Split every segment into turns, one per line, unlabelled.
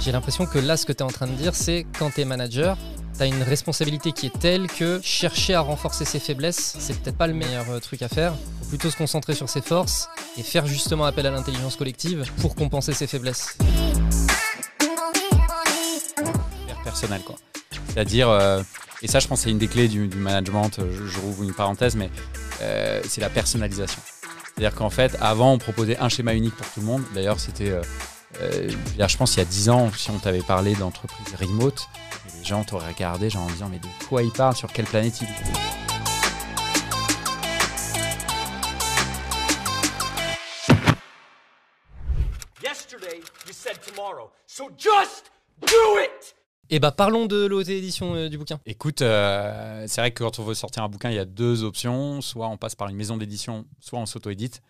J'ai l'impression que là, ce que tu es en train de dire, c'est quand tu es manager, tu as une responsabilité qui est telle que chercher à renforcer ses faiblesses, c'est peut-être pas le meilleur euh, truc à faire. Faut plutôt se concentrer sur ses forces et faire justement appel à l'intelligence collective pour compenser ses faiblesses.
Personnel, quoi. C'est-à-dire, euh, et ça, je pense, c'est une des clés du, management. Je, je, rouvre une parenthèse, mais euh, c'est la personnalisation. C'est-à-dire qu'en fait, avant, on proposait un schéma unique pour tout le monde. D'ailleurs, c'était euh, je pense il y a 10 ans, si on t'avait parlé d'entreprise remote, les gens t'auraient regardé genre en disant mais de quoi il parle, sur quelle planète il est
Et bah parlons de l'auto-édition euh, du bouquin.
Écoute, euh, c'est vrai que quand on veut sortir un bouquin, il y a deux options. Soit on passe par une maison d'édition, soit on s'auto-édite.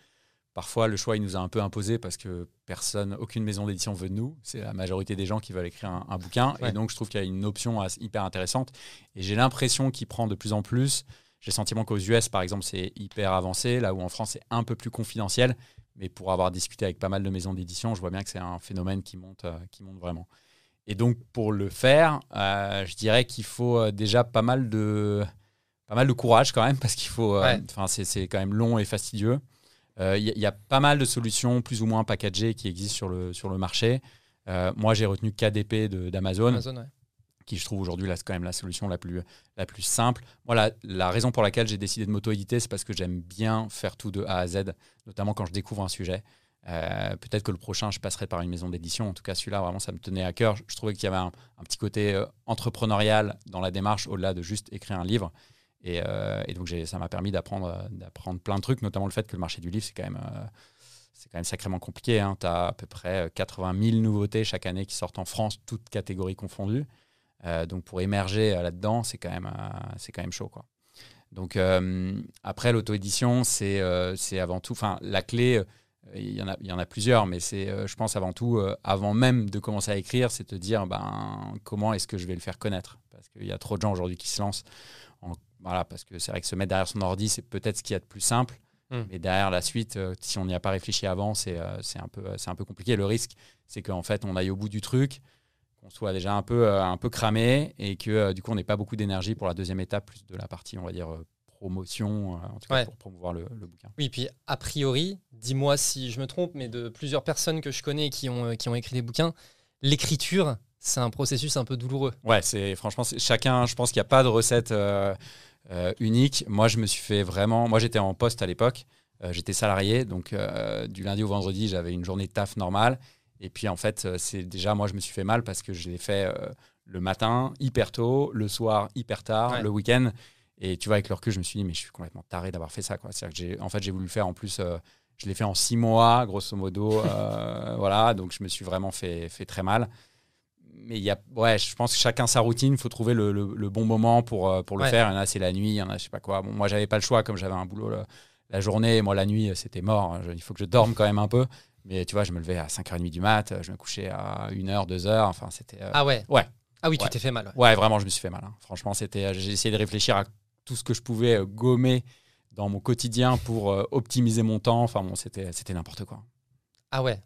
Parfois, le choix, il nous a un peu imposé parce que personne, aucune maison d'édition veut de nous. C'est la majorité des gens qui veulent écrire un, bouquin. Et donc, je trouve qu'il y a une option hyper intéressante. Et j'ai l'impression qu'il prend de plus en plus. J'ai le sentiment qu'aux US, par exemple, c'est hyper avancé, là où en France, c'est un peu plus confidentiel. Mais pour avoir discuté avec pas mal de maisons d'édition, je vois bien que c'est un phénomène qui monte, euh, qui monte vraiment. Et donc, pour le faire, euh, je dirais qu'il faut euh, déjà pas mal de, pas mal de courage quand même, parce qu'il faut. Enfin, c'est quand même long et fastidieux. Il euh, y, a pas mal de solutions plus ou moins packagées qui existent sur le, sur le marché. Euh, moi, j'ai retenu KDP d'Amazon. Qui je trouve aujourd'hui là c'est quand même la solution la plus, la plus simple. Voilà, la raison pour laquelle j'ai décidé de m'auto-éditer, c'est parce que j'aime bien faire tout de A à Z, notamment quand je découvre un sujet. Euh, peut-être que le prochain, je passerai par une maison d'édition. En tout cas, celui-là, vraiment, ça me tenait à cœur. Je trouvais qu'il y avait un, un petit côté entrepreneurial dans la démarche, au-delà de juste écrire un livre. Euh, et, donc ça m'a permis d'apprendre, d'apprendre plein de trucs, notamment le fait que le marché du livre, c'est quand même, euh, c'est quand même sacrément compliqué. Hein. Tu as à peu près 80 000 nouveautés chaque année qui sortent en France, toutes catégories confondues. Euh, donc pour émerger là-dedans, c'est quand, même, quand même chaud. Quoi. Donc après, l'auto-édition, c'est, c'est avant tout, enfin la clé, il y, en a, y en a plusieurs, mais c'est, je pense avant tout, avant même de commencer à écrire, c'est de dire ben, comment est-ce que je vais le faire connaître? Parce qu'il y a trop de gens aujourd'hui qui se lancent en voilà, parce que c'est vrai que se mettre derrière son ordi, c'est peut-être ce qu'il y a de plus simple. Hmm. Mais derrière la suite, euh, si on n'y a pas réfléchi avant, c'est euh, un, peu, un peu compliqué. Le risque, c'est qu'en fait, on aille au bout du truc, qu'on soit déjà un peu, euh, un peu cramé et que du coup, on n'ait pas beaucoup d'énergie pour la deuxième étape, plus de la partie, on va dire, promotion, en tout cas pour promouvoir le, bouquin.
Oui, puis a priori, dis-moi si je me trompe, mais de plusieurs personnes que je connais qui ont, qui ont écrit des bouquins, l'écriture, c'est un processus un peu douloureux.
Ouais, c'est franchement, chacun, je pense qu'il n'y a pas de recette. Euh, unique. Moi, je me suis fait vraiment. Moi, j'étais en poste à l'époque. Euh, j'étais salarié, donc euh, du lundi au vendredi, j'avais une journée de taf normale. Et puis, en fait, c'est déjà moi, je me suis fait mal parce que je l'ai fait le matin hyper tôt, le soir hyper tard, le week-end. Et tu vois, avec le recul, je me suis dit, mais je suis complètement taré d'avoir fait ça. Quoi. Que j'ai, en fait, j'ai voulu le faire en plus. je l'ai fait en six mois, grosso modo. voilà, donc je me suis vraiment fait, fait très mal mais il y a, ouais, je pense que chacun sa routine. Il faut trouver le, le, bon moment pour, euh, pour le faire. Il y en a, c'est la nuit. Il y en a, je sais pas quoi. Bon, moi, j'avais pas le choix comme j'avais un boulot la, journée. Moi, la nuit, c'était mort. il faut que je dorme quand même un peu. Mais tu vois, je me levais à 5h30 du mat. Je me couchais à 1h, 2h. Enfin, c'était. Euh,
ah ouais
Ouais.
Ah oui, tu t'es fait mal.
Ouais. vraiment, je me suis fait mal. Hein. Franchement, c'était. J'ai essayé de réfléchir à tout ce que je pouvais euh, gommer dans mon quotidien pour optimiser mon temps. Enfin, bon, c'était, c'était n'importe quoi.
Ah ouais.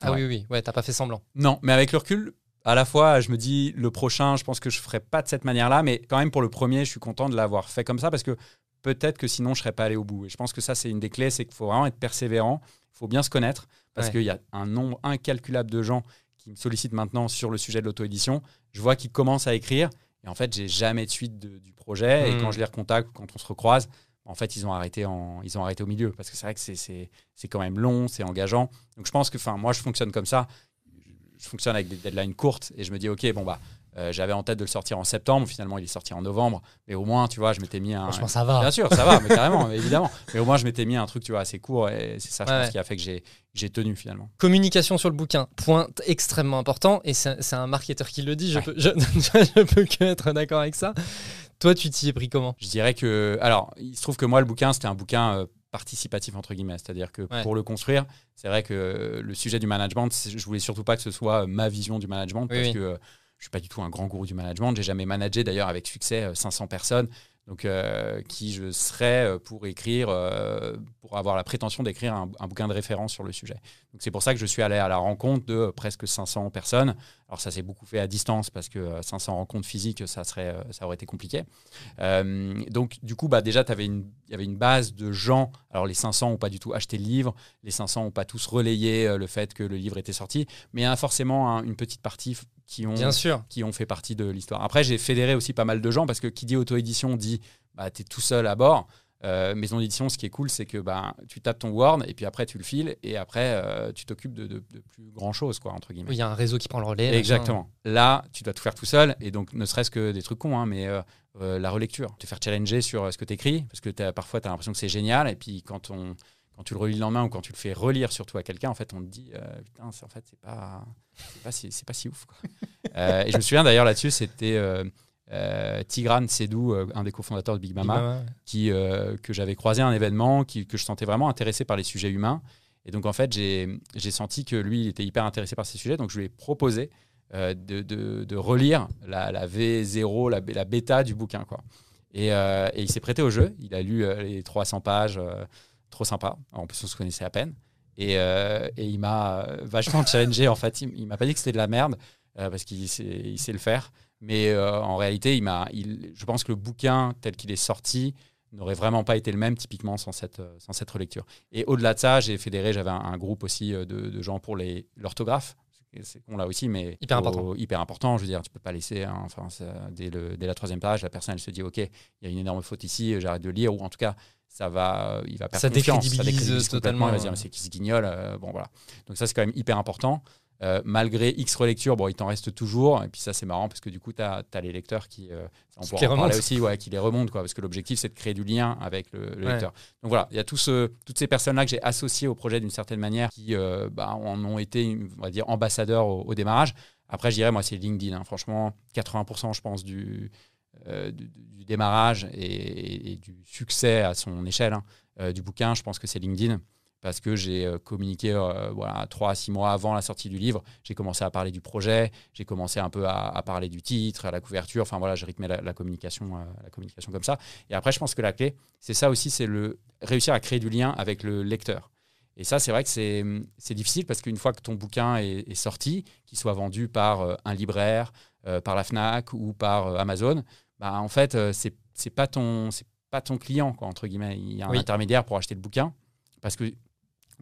Ah oui, oui, ouais, t'as pas fait semblant.
Non, mais avec le recul, à la fois, je me dis, le prochain, je pense que je ne ferai pas de cette manière-là, mais quand même, pour le premier, je suis content de l'avoir fait comme ça parce que peut-être que sinon, je ne serais pas allé au bout. Et je pense que ça, c'est une des clés, c'est qu'il faut vraiment être persévérant, il faut bien se connaître parce qu'il y a un nombre incalculable de gens qui me sollicitent maintenant sur le sujet de l'auto-édition. Je vois qu'ils commencent à écrire et en fait, j'ai jamais de suite du projet. Et quand je les recontacte, quand on se recroise, en fait, ils ont arrêté, en, ils ont arrêté au milieu parce que c'est vrai que c'est quand même long, c'est engageant. Donc je pense que, enfin, moi, je fonctionne comme ça je fonctionne avec des deadlines courtes et je me dis, OK, bon, bah, euh, j'avais en tête de le sortir en septembre, finalement il est sorti en novembre, mais au moins, tu vois, je m'étais mis un.
Franchement, ça va.
Bien sûr, ça va, mais carrément, évidemment. Mais au moins, je m'étais mis un truc, tu vois, assez court et c'est ça, je pense, qui a fait que j'ai tenu finalement.
Communication sur le bouquin, point extrêmement important, et c'est un marketeur qui le dit, je, peux, je, peux que être d'accord avec ça. Toi, tu t'y es pris comment?
Je dirais que. Alors, il se trouve que moi, le bouquin, c'était un bouquin. Euh, participatif entre guillemets, c'est-à-dire que pour le construire, c'est vrai que le sujet du management, je voulais surtout pas que ce soit ma vision du management parce que je suis pas du tout un grand gourou du management, j'ai jamais managé d'ailleurs avec succès 500 euh, personnes. Donc euh, qui je serais euh, pour écrire, euh, pour avoir la prétention d'écrire un, bouquin de référence sur le sujet. Donc c'est pour ça que je suis allé à la rencontre de presque 500 personnes. Alors ça s'est beaucoup fait à distance parce que 500 rencontres physiques, ça, serait, ça aurait été compliqué. donc du coup, bah, déjà, il y avait une base de gens. Alors les 500 n'ont pas du tout acheté le livre, les 500 n'ont pas tous relayé le fait que le livre était sorti, mais il y a forcément une petite partie qui ont,
Bien sûr.
qui ont fait partie de l'histoire. Après, j'ai fédéré aussi pas mal de gens parce que qui dit auto-édition dit bah, tu es tout seul à bord. Euh, maison d'édition, ce qui est cool, c'est que bah, tu tapes ton Word et puis après tu le files et après euh, tu t'occupes de, plus grand chose, quoi, entre guillemets.
Il y a un réseau qui prend le relais.
Exactement. Là, tu dois tout faire tout seul et donc ne serait-ce que des trucs cons, hein, mais euh, la relecture, te faire challenger sur ce que tu écris parce que parfois tu as l'impression que c'est génial et puis quand on, quand tu le relis le lendemain ou quand tu le fais relire surtout à quelqu'un, en fait, on te dit putain, en fait, c'est pas, pas, si, pas si ouf. et je me souviens d'ailleurs là-dessus, c'était euh, Tigran Sedou, euh, un des cofondateurs de Big Mama, qui, euh, que j'avais croisé à un événement, qui, que je sentais vraiment intéressé par les sujets humains. Et donc, en fait, j'ai senti que lui, il était hyper intéressé par ces sujets. Donc, je lui ai proposé de, de, relire la, la V0, la, la, bêta du bouquin. Quoi. Et, et il s'est prêté au jeu. Il a lu les 300 pages. Trop sympa. En plus, on se connaissait à peine. Et, et il m'a vachement challengé. En fait, il, il m'a pas dit que c'était de la merde, parce qu'il sait, sait, le faire. Mais euh, en réalité, il m'a, il, je pense que le bouquin tel qu'il est sorti n'aurait vraiment pas été le même typiquement sans cette, euh, sans cette relecture. Et au-delà de ça, j'ai fédéré, j'avais un, groupe aussi euh, de, de gens pour les, l'orthographe. C'est con là aussi, mais
hyper important.
hyper important. Je veux dire, tu peux pas laisser, hein, enfin, dès, le, dès la troisième page, la personne elle se dit, ok, il y a une énorme faute ici, j'arrête de lire, ou en tout cas, ça va, il va perdre
ça Décrédibilise ça décrédibilise totalement.
Il va dire, c'est qui se guignole. bon voilà. Donc ça, c'est quand même hyper important. Euh, malgré X relecture, bon, il t'en reste toujours. Et puis ça, c'est marrant parce que du coup, tu as, les lecteurs qui, euh,
on pourra en parler
aussi, ouais, qui les remontent, quoi, parce que l'objectif, c'est de créer du lien avec le, lecteur. Donc voilà, il y a tous, toutes ces personnes-là que j'ai associées au projet d'une certaine manière qui euh, bah, en ont été, on va dire, ambassadeurs au, démarrage. Après, je dirais, moi, c'est LinkedIn. Hein. Franchement, 80%, je pense, du, du, démarrage et, du succès à son échelle hein, du bouquin, je pense que c'est LinkedIn parce que j'ai euh, communiqué euh, voilà, 3 à 6 mois avant la sortie du livre. J'ai commencé à parler du projet, j'ai commencé un peu à, parler du titre, à la couverture. Enfin voilà, j'ai rythmé la, communication, euh, la communication comme ça. Et après, je pense que la clé, c'est ça aussi, c'est le réussir à créer du lien avec le lecteur. Et ça, c'est vrai que c'est difficile parce qu'une fois que ton bouquin est, sorti, qu'il soit vendu par un libraire, par la FNAC ou par Amazon, bah, en fait, c'est pas, ton, pas ton client, quoi, entre guillemets. Il y a un intermédiaire pour acheter le bouquin. Parce que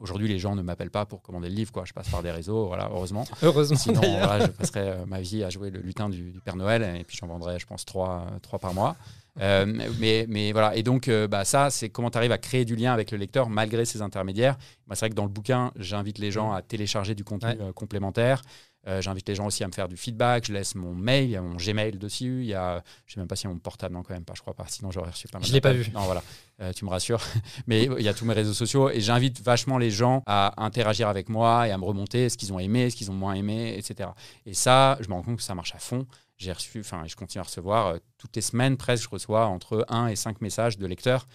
Aujourd'hui, les gens ne m'appellent pas pour commander le livre. Quoi. Je passe par des réseaux, voilà, heureusement.
Heureusement.
Sinon, je passerais euh, ma vie à jouer le lutin du, Père Noël et puis j'en vendrais, je pense, trois, trois par mois. Euh, mais, mais voilà. Et donc, euh, bah, ça, c'est comment tu arrives à créer du lien avec le lecteur malgré ces intermédiaires. C'est vrai que dans le bouquin, j'invite les gens à télécharger du contenu complémentaire. Euh, j'invite les gens aussi à me faire du feedback. Je laisse mon mail, il y a mon Gmail dessus. Il y a, je sais même pas si y a mon portable, non, quand même pas, je crois pas. Sinon, j'aurais reçu pas mal.
Je l'ai pas vu.
Non, voilà, euh, tu me rassures. Mais il y a tous mes réseaux sociaux et j'invite vachement les gens à interagir avec moi et à me remonter ce qu'ils ont aimé, ce qu'ils ont moins aimé, etc. Et ça, je me rends compte que ça marche à fond. J'ai reçu, enfin, je continue à recevoir euh, toutes les semaines presque, je reçois entre 1 et 5 messages de lecteurs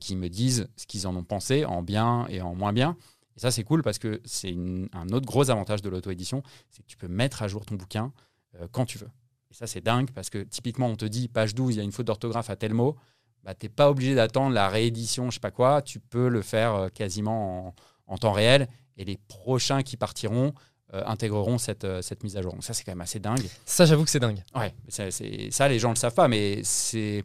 qui me disent ce qu'ils en ont pensé, en bien et en moins bien. Et ça, c'est cool parce que c'est un autre gros avantage de l'auto-édition, c'est que tu peux mettre à jour ton bouquin euh, quand tu veux. Et ça, c'est dingue parce que typiquement, on te dit, page 12, il y a une faute d'orthographe à tel mot. Bah, tu n'es pas obligé d'attendre la réédition, je sais pas quoi. Tu peux le faire euh, quasiment en, temps réel. Et les prochains qui partiront euh, intégreront cette, cette mise à jour. Donc ça, c'est quand même assez dingue.
Ça, j'avoue que c'est dingue.
Ouais, ça, les gens ne le savent pas, mais c'est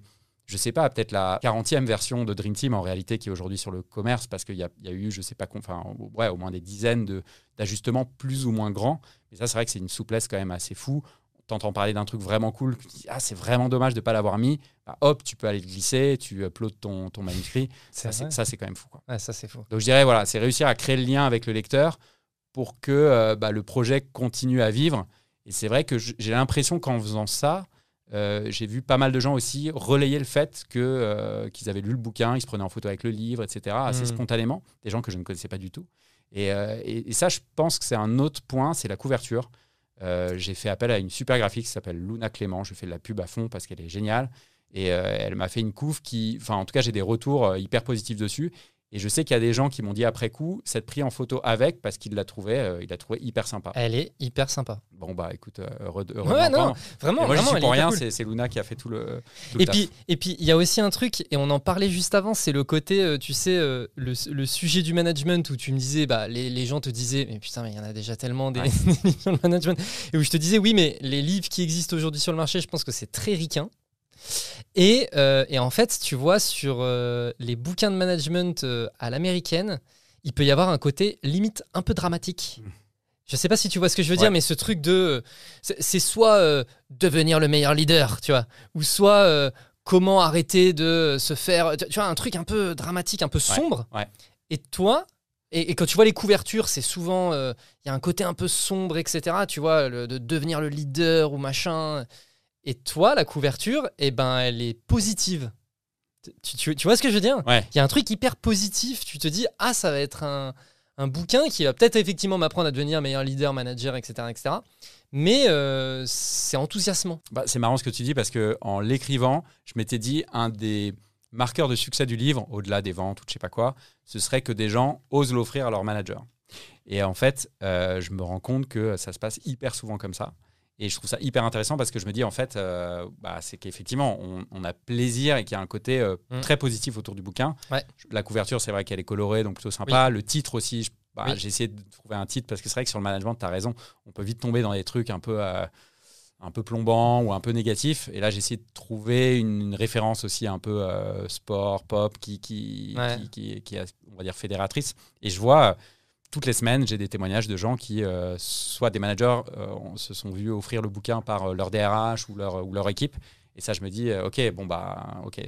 je sais pas, peut-être la 40e version de Dream Team en réalité qui est aujourd'hui sur le commerce parce qu'il y, y, a eu, je sais pas, enfin, ouais, au moins des dizaines d'ajustements plus ou moins grands. Mais ça, c'est vrai que c'est une souplesse quand même assez fou. T'entends parler d'un truc vraiment cool, ah, c'est vraiment dommage de ne pas l'avoir mis. Bah, hop, tu peux aller le glisser, tu uploads ton, ton manuscrit. ça, c'est quand même fou. Quoi.
ça, c'est fou.
Donc, je dirais, voilà, c'est réussir à créer le lien avec le lecteur pour que euh, bah, le projet continue à vivre. Et c'est vrai que j'ai l'impression qu'en faisant ça, euh, j'ai vu pas mal de gens aussi relayer le fait que, euh, qu'ils avaient lu le bouquin, ils se prenaient en photo avec le livre, etc., assez hmm. spontanément, des gens que je ne connaissais pas du tout. Euh, et, et, ça, je pense que c'est un autre point, c'est la couverture. j'ai fait appel à une super graphique qui s'appelle Luna Clément. Je fais de la pub à fond parce qu'elle est géniale. Et elle m'a fait une couve qui, enfin, en tout cas, j'ai des retours hyper positifs dessus. Et je sais qu'il y a des gens qui m'ont dit après coup, s'être pris en photo avec parce qu'il l'a trouvé, euh, il l'a trouvé hyper sympa.
Elle est hyper sympa.
Bon bah écoute, heureux de,
Ouais, non, vraiment.
Et moi, je suis pour rien,
cool.
c'est Luna qui a fait tout le. tout le
Et
taf.
puis, et puis, il y a aussi un truc, et on en parlait juste avant, c'est le côté, euh, tu sais, euh, le, le sujet du management où tu me disais, bah, les, les gens te disaient, mais putain, mais il y en a déjà tellement des,
Ouais.
des livres sur le management. Et où je te disais, oui, mais les livres qui existent aujourd'hui sur le marché, je pense que c'est très ricain. Et, euh, et en fait, tu vois, sur euh, les bouquins de management euh, à l'américaine, il peut y avoir un côté limite un peu dramatique. Je sais pas si tu vois ce que je veux
Ouais.
dire, mais ce truc de. C'est soit devenir le meilleur leader, tu vois, ou soit comment arrêter de se faire. Tu vois, un truc un peu dramatique, un peu sombre.
ouais.
Et toi, et, et quand tu vois les couvertures, c'est souvent. Il y a un côté un peu sombre, etc. Tu vois, le- de devenir le leader ou machin. Et toi, la couverture, eh ben, elle est positive. Tu, tu- tu vois ce que je veux dire?
Ouais.
Il y a un truc hyper positif. Tu te dis, ah, ça va être un, un bouquin qui va peut-être effectivement m'apprendre à devenir meilleur leader, manager, etc. etc. Mais euh, c'est enthousiasmant.
Bah, c'est marrant ce que tu dis parce que en l'écrivant, je m'étais dit un des marqueurs de succès du livre, au-delà des ventes ou de je sais pas quoi, ce serait que des gens osent l'offrir à leur manager. Et en fait, euh, je me rends compte que ça se passe hyper souvent comme ça. Et je trouve ça hyper intéressant parce que je me dis, en fait, euh, bah, c'est qu'effectivement, on, on a plaisir et qu'il y a un côté euh,
Mm.
très positif autour du bouquin.
Ouais.
La couverture, c'est vrai qu'elle est colorée, donc plutôt sympa. Le titre aussi, bah,
Oui.
j'ai essayé de trouver un titre parce que c'est vrai que sur le management, tu as raison, on peut vite tomber dans des trucs un peu. euh, un peu plombant ou un peu négatif. Et là, j'ai essayé de trouver une, une référence aussi un peu sport, pop, qui, qui,
Ouais.
qui, qui- qui est, on va dire, fédératrice. Et je vois, toutes les semaines, j'ai des témoignages de gens qui, euh, soit des managers, euh, se sont vus offrir le bouquin par euh, leur DRH ou leur, ou leur équipe. Et ça, je me dis, ok, bon, bah, ok,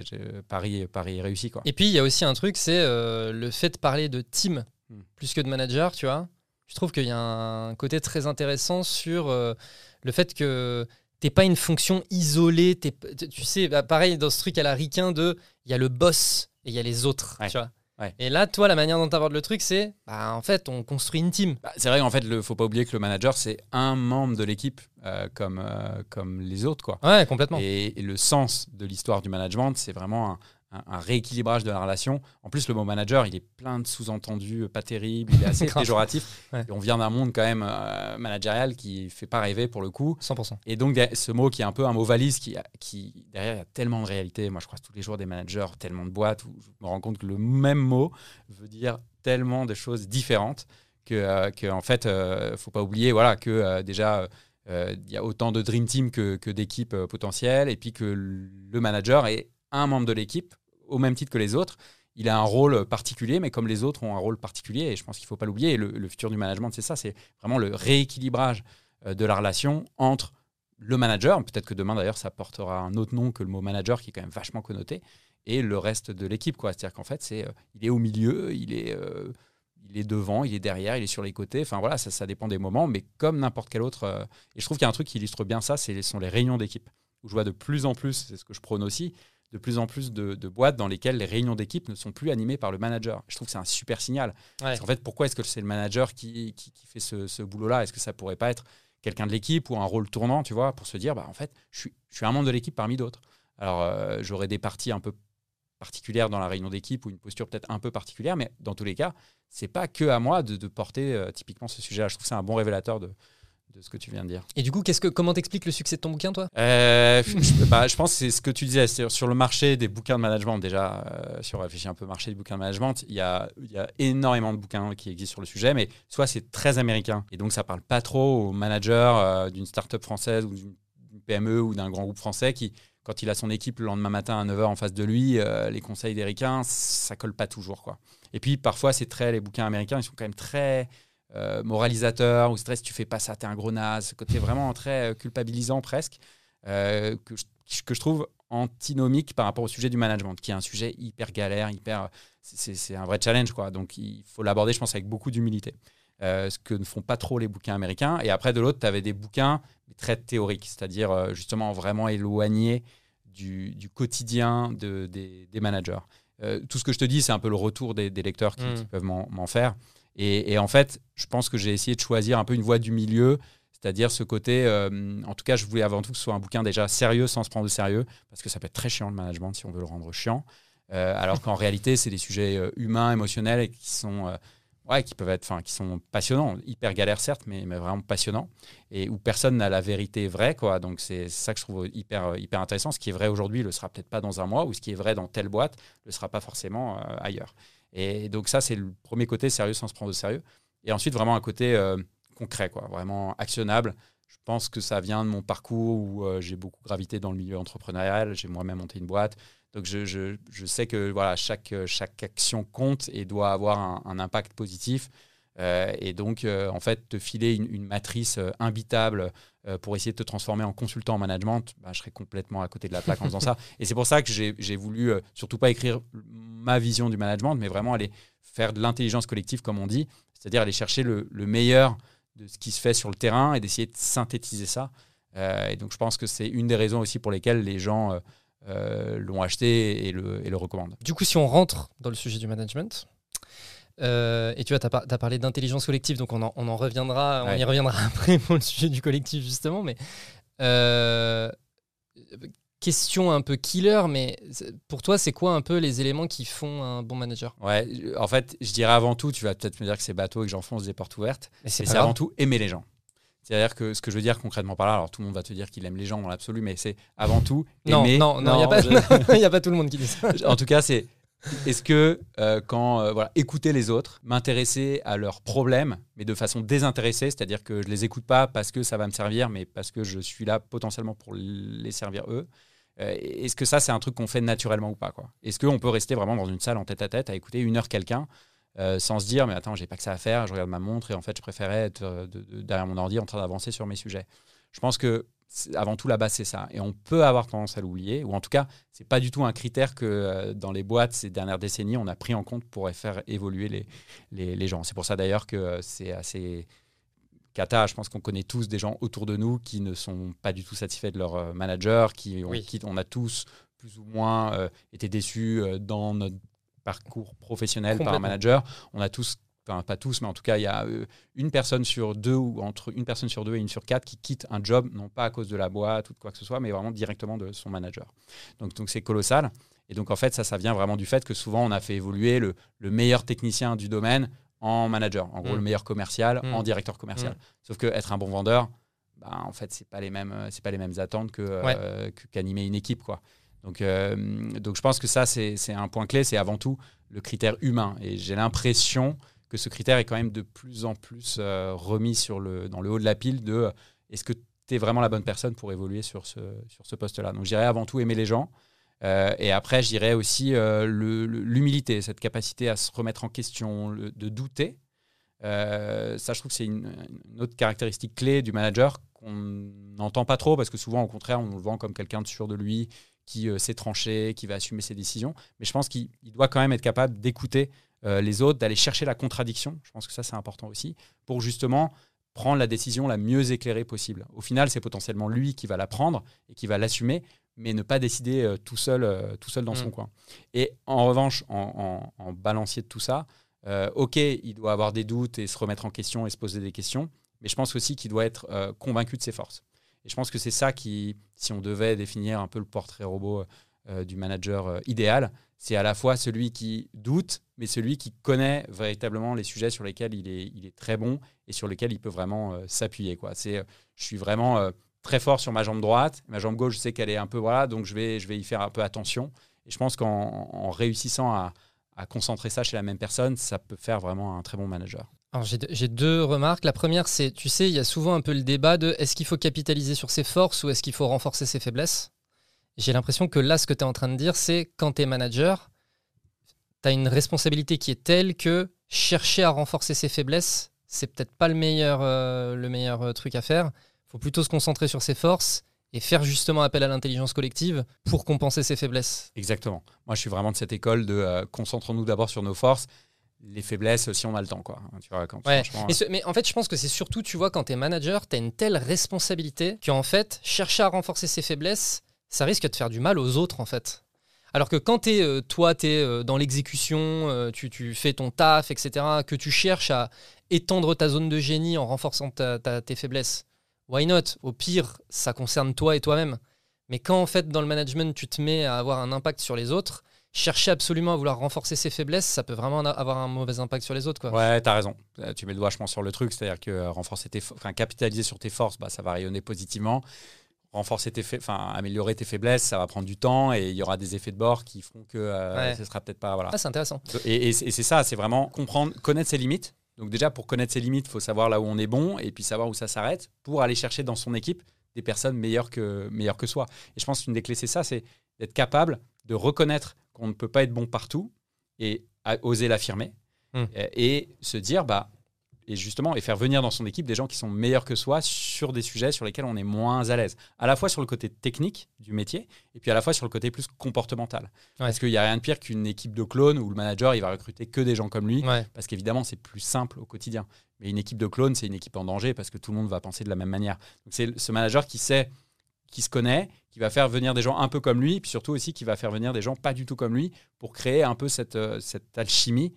Paris, Paris réussi, quoi.
Et puis, il y a aussi un truc, c'est le fait de parler de team
Hmm.
plus que de manager, tu vois. Je trouve qu'il y a un côté très intéressant sur le fait que t'es pas une fonction isolée. tu tu sais, bah, pareil, dans ce truc à la ricain de, il y a le boss et il y a les autres,
Ouais.
tu vois.
Ouais.
Et là, toi, la manière dont tu abordes le truc, c'est, bah, en fait, on construit une team.
Bah, c'est vrai qu'en fait, il ne faut pas oublier que le manager, c'est un membre de l'équipe euh, comme, euh, comme les autres, quoi.
Ouais, complètement.
Et, et le sens de l'histoire du management, c'est vraiment un, un- un rééquilibrage de la relation. En plus, le mot manager, il est plein de sous-entendus euh, pas terribles, il est assez péjoratif.
Ouais.
Et on vient d'un monde quand même euh, managérial qui fait pas rêver pour le coup.
100%.
Et donc, ce mot qui est un peu un mot valise, qui, qui derrière, il y a tellement de réalité. Moi, je croise tous les jours des managers, tellement de boîtes, où je me rends compte que le même mot veut dire tellement de choses différentes que, euh, que en fait, euh, faut pas oublier voilà, que déjà, euh, il y a autant de Dream Team que, que d'équipes euh, potentielles, et puis que le manager est un membre de l'équipe, au même titre que les autres. Il a un rôle particulier, mais comme les autres ont un rôle particulier, et je pense qu'il ne faut pas l'oublier. Le, le futur du management, c'est ça, c'est vraiment le rééquilibrage euh, de la relation entre le manager, peut-être que demain d'ailleurs ça portera un autre nom que le mot manager qui est quand même vachement connoté, et le reste de l'équipe. C'est-à-dire qu'en fait, c'est, euh, il est au milieu, il est, euh, il est devant, il est derrière, il est sur les côtés. Enfin voilà, ça, ça dépend des moments, mais comme n'importe quel autre. et je trouve qu'il y a un truc qui illustre bien ça, ce sont les réunions d'équipe, où je vois de plus en plus, c'est ce que je prône aussi, de plus en plus de, de boîtes dans lesquelles les réunions d'équipe ne sont plus animées par le manager. Je trouve que c'est un super signal.
Ouais.
Parce qu'en fait, pourquoi est-ce que c'est le manager qui, qui, qui fait ce, ce boulot-là? Est-ce que ça pourrait pas être quelqu'un de l'équipe ou un rôle tournant, tu vois, pour se dire, bah, en fait, je suis, je suis un membre de l'équipe parmi d'autres. Alors, euh, j'aurais des parties un peu particulières dans la réunion d'équipe ou une posture peut-être un peu particulière, mais dans tous les cas, c'est pas que à moi de, de porter euh, typiquement ce sujet-là. Je trouve que c'est un bon révélateur de, de ce que tu viens de dire.
Et du coup, qu'est-ce que, comment t'expliques le succès de ton bouquin, toi?
Euh, je, bah, je pense que c'est ce que tu disais sur le marché des bouquins de management. Déjà, euh, si on réfléchit un peu au marché des bouquins de management, il y a, il y a énormément de bouquins qui existent sur le sujet, mais soit c'est très américain et donc ça parle pas trop au manager euh, d'une start-up française ou d'une d'une PME ou d'un grand groupe français qui, quand il a son équipe le lendemain matin à 9h en face de lui, euh, les conseils d'Éricain, ça colle pas toujours. Quoi. Et puis parfois, c'est très, les bouquins américains, ils sont quand même très euh, moralisateurs, ou stress, tu fais pas ça, t'es un gros naze, côté vraiment très euh, culpabilisant presque, euh, que, je, que je trouve antinomique par rapport au sujet du management, qui est un sujet hyper galère, hyper, c'est un vrai challenge, quoi. Donc il faut l'aborder, je pense, avec beaucoup d'humilité. Euh, ce que ne font pas trop les bouquins américains. Et après, de l'autre, tu avais des bouquins très théoriques, c'est-à-dire justement vraiment éloignés du, du quotidien de, des, des managers. Tout ce que je te dis, c'est un peu le retour des, des lecteurs qui,
Mm.
qui peuvent m'en faire. Et, en fait, je pense que j'ai essayé de choisir un peu une voie du milieu, c'est-à-dire ce côté, euh, en tout cas, je voulais avant tout que ce soit un bouquin déjà sérieux sans se prendre au sérieux, parce que ça peut être très chiant le management si on veut le rendre chiant. Euh, alors qu'en réalité, c'est des sujets euh, humains, émotionnels qui sont, ouais, qui peuvent être, enfin, qui sont passionnants, hyper galères certes, mais, vraiment passionnants et où personne n'a la vérité vraie, quoi. Donc c'est ça que je trouve hyper, hyper intéressant. Ce qui est vrai aujourd'hui le sera peut-être pas dans un mois, ou ce qui est vrai dans telle boîte le sera pas forcément ailleurs. Et donc ça, c'est le premier côté sérieux sans se prendre au sérieux. Et ensuite, vraiment un côté concret, quoi, vraiment actionnable. Je pense que ça vient de mon parcours où j'ai beaucoup gravité dans le milieu entrepreneurial. J'ai moi-même monté une boîte. Donc je, je, je, sais que voilà, chaque, chaque action compte et doit avoir un, impact positif. Euh, et donc, euh, en fait, te filer une, une matrice euh, imbitable euh, pour essayer de te transformer en consultant en management, bah, je serais complètement à côté de la plaque en faisant ça. Et c'est pour ça que j'ai voulu euh, surtout pas écrire ma vision du management, mais vraiment aller faire de l'intelligence collective, comme on dit, c'est-à-dire aller chercher le, le, meilleur de ce qui se fait sur le terrain et d'essayer de synthétiser ça. Euh, et donc, je pense que c'est une des raisons aussi pour lesquelles les gens l'ont acheté et le, et le recommandent.
Du coup, si on rentre dans le sujet du management, euh, et tu vois, tu as, as, parlé d'intelligence collective, donc on en, on en reviendra, ouais. on y reviendra après pour le sujet du collectif, justement. Mais euh, question un peu killer, mais pour toi, c'est quoi un peu les éléments qui font un bon manager?
Ouais, en fait, je dirais avant tout, tu vas peut-être me dire que c'est bateau et que j'enfonce des portes ouvertes, mais c'est avant tout aimer les gens. C'est-à-dire que ce que je veux dire concrètement par là, alors tout le monde va te dire qu'il aime les gens dans l'absolu, mais c'est avant tout aimer.
Non, non, il n'y a, je... a, pas tout le monde qui dit ça.
En tout cas, c'est est-ce que euh, quand euh, voilà, écouter les autres, m'intéresser à leurs problèmes, mais de façon désintéressée, c'est-à-dire que je les écoute pas parce que ça va me servir, mais parce que je suis là potentiellement pour les servir eux. Euh, est-ce que ça, c'est un truc qu'on fait naturellement ou pas quoi? Est-ce qu'on peut rester vraiment dans une salle en tête à tête à écouter une heure quelqu'un sans se dire mais attends j'ai pas que ça à faire je regarde ma montre et en fait je préférais être de, de, derrière mon ordi en train d'avancer sur mes sujets? Je pense que avant tout la base c'est ça et on peut avoir tendance à l'oublier ou en tout cas c'est pas du tout un critère que euh, dans les boîtes ces dernières décennies on a pris en compte pour faire évoluer les, les, les gens c'est pour ça d'ailleurs que euh, c'est assez cata je pense qu'on connaît tous des gens autour de nous qui ne sont pas du tout satisfaits de leur euh, manager qui, oui. qui on a tous plus ou moins euh, été déçus dans notre parcours professionnel par un manager. On a tous, enfin pas tous, mais en tout cas, il y a euh, une personne sur deux ou entre une personne sur deux et une sur quatre qui quitte un job, non pas à cause de la boîte ou de quoi que ce soit, mais vraiment directement de son manager. Donc donc c'est colossal. Et donc en fait, ça, ça vient vraiment du fait que souvent on a fait évoluer le, le meilleur technicien du domaine en manager, en gros mmh. le meilleur commercial mmh. en directeur commercial. Mmh. Sauf que être un bon vendeur, bah, en fait, c'est pas les mêmes, c'est pas les mêmes attentes que ouais. euh, qu'animer une équipe, quoi. Donc, euh, donc je pense que ça, c'est un point clé, c'est avant tout le critère humain. Et j'ai l'impression que ce critère est quand même de plus en plus euh, remis sur le, dans le haut de la pile de euh, est-ce que tu es vraiment la bonne personne pour évoluer sur ce, sur ce poste-là? Donc je dirais avant tout aimer les gens. Euh, et après, je dirais aussi l'humilité, cette capacité à se remettre en question, de douter. ça, je trouve que c'est une, autre caractéristique clé du manager qu'on n'entend pas trop parce que souvent, au contraire, on le vend comme quelqu'un de sûr de lui, qui euh, sait trancher, qui va assumer ses décisions. Mais je pense qu'il doit quand même être capable d'écouter euh, les autres, d'aller chercher la contradiction. Je pense que ça, c'est important aussi, pour justement prendre la décision la mieux éclairée possible. Au final, c'est potentiellement lui qui va la prendre et qui va l'assumer, mais ne pas décider euh, tout, seul, euh, tout seul dans mmh. son coin. Et en revanche, en, en, en balancier de tout ça, ok, il doit avoir des doutes et se remettre en question et se poser des questions, mais je pense aussi qu'il doit être convaincu de ses forces. Et je pense que c'est ça qui, si on devait définir un peu le portrait robot du manager idéal, c'est à la fois celui qui doute, mais celui qui connaît véritablement les sujets sur lesquels il est, très bon et sur lesquels il peut vraiment euh, s'appuyer. C'est, je suis vraiment euh, très fort sur ma jambe droite, ma jambe gauche, je sais qu'elle est un peu voilà, donc je vais, y faire un peu attention. Et je pense qu'en en réussissant à, concentrer ça chez la même personne, ça peut faire vraiment un très bon manager.
Alors j'ai deux remarques. La première, c'est, tu sais, il y a souvent un peu le débat de est-ce qu'il faut capitaliser sur ses forces ou est-ce qu'il faut renforcer ses faiblesses? J'ai l'impression que là, ce que tu es en train de dire, c'est quand tu es manager, tu as une responsabilité qui est telle que chercher à renforcer ses faiblesses, c'est peut-être pas le meilleur, euh, le meilleur truc à faire. Il faut plutôt se concentrer sur ses forces et faire justement appel à l'intelligence collective pour compenser ses faiblesses.
Exactement. Moi, je suis vraiment de cette école de euh, concentrons-nous d'abord sur nos forces les faiblesses si on a le temps quoi tu vois, quand,
ouais. mais, ce, mais, en fait je pense que c'est surtout tu vois quand tu es manager tu as une telle responsabilité qu'en fait chercher à renforcer ses faiblesses ça risque de faire du mal aux autres en fait alors que quand euh, toi tu es euh, dans l'exécution euh, tu, fais ton taf etc que tu cherches à étendre ta zone de génie en renforçant tes faiblesses why not? Au pire ça concerne toi et toi-même mais quand en fait dans le management tu te mets à avoir un impact sur les autres chercher absolument à vouloir renforcer ses faiblesses, ça peut vraiment avoir un mauvais impact sur les autres. Quoi.
Ouais, t'as raison. Tu mets le doigt, je pense, sur le truc. C'est-à-dire que renforcer tes, capitaliser sur tes forces, bah, ça va rayonner positivement. Renforcer tes, enfin, améliorer tes faiblesses, ça va prendre du temps et il y aura des effets de bord qui feront que euh, ce sera peut-être pas. Voilà.
Ah, c'est intéressant.
Et, et c'est ça, c'est vraiment comprendre, connaître ses limites. Donc déjà, pour connaître ses limites, il faut savoir là où on est bon et puis savoir où ça s'arrête pour aller chercher dans son équipe des personnes meilleures que, meilleures que soi. Et je pense qu'une des clés, c'est ça, c'est d'être capable de reconnaître qu'on ne peut pas être bon partout et oser l'affirmer hmm. et, se dire bah et justement et faire venir dans son équipe des gens qui sont meilleurs que soi sur des sujets sur lesquels on est moins à l'aise. À la fois sur le côté technique du métier et puis à la fois sur le côté plus comportemental. Parce qu'il n'y a rien de pire qu'une équipe de clones où le manager il va recruter que des gens comme lui parce qu'évidemment c'est plus simple au quotidien. Mais une équipe de clones c'est une équipe en danger parce que tout le monde va penser de la même manière. Donc c'est ce manager qui sait qui se connaît, qui va faire venir des gens un peu comme lui, puis surtout aussi qui va faire venir des gens pas du tout comme lui pour créer un peu cette, euh, cette alchimie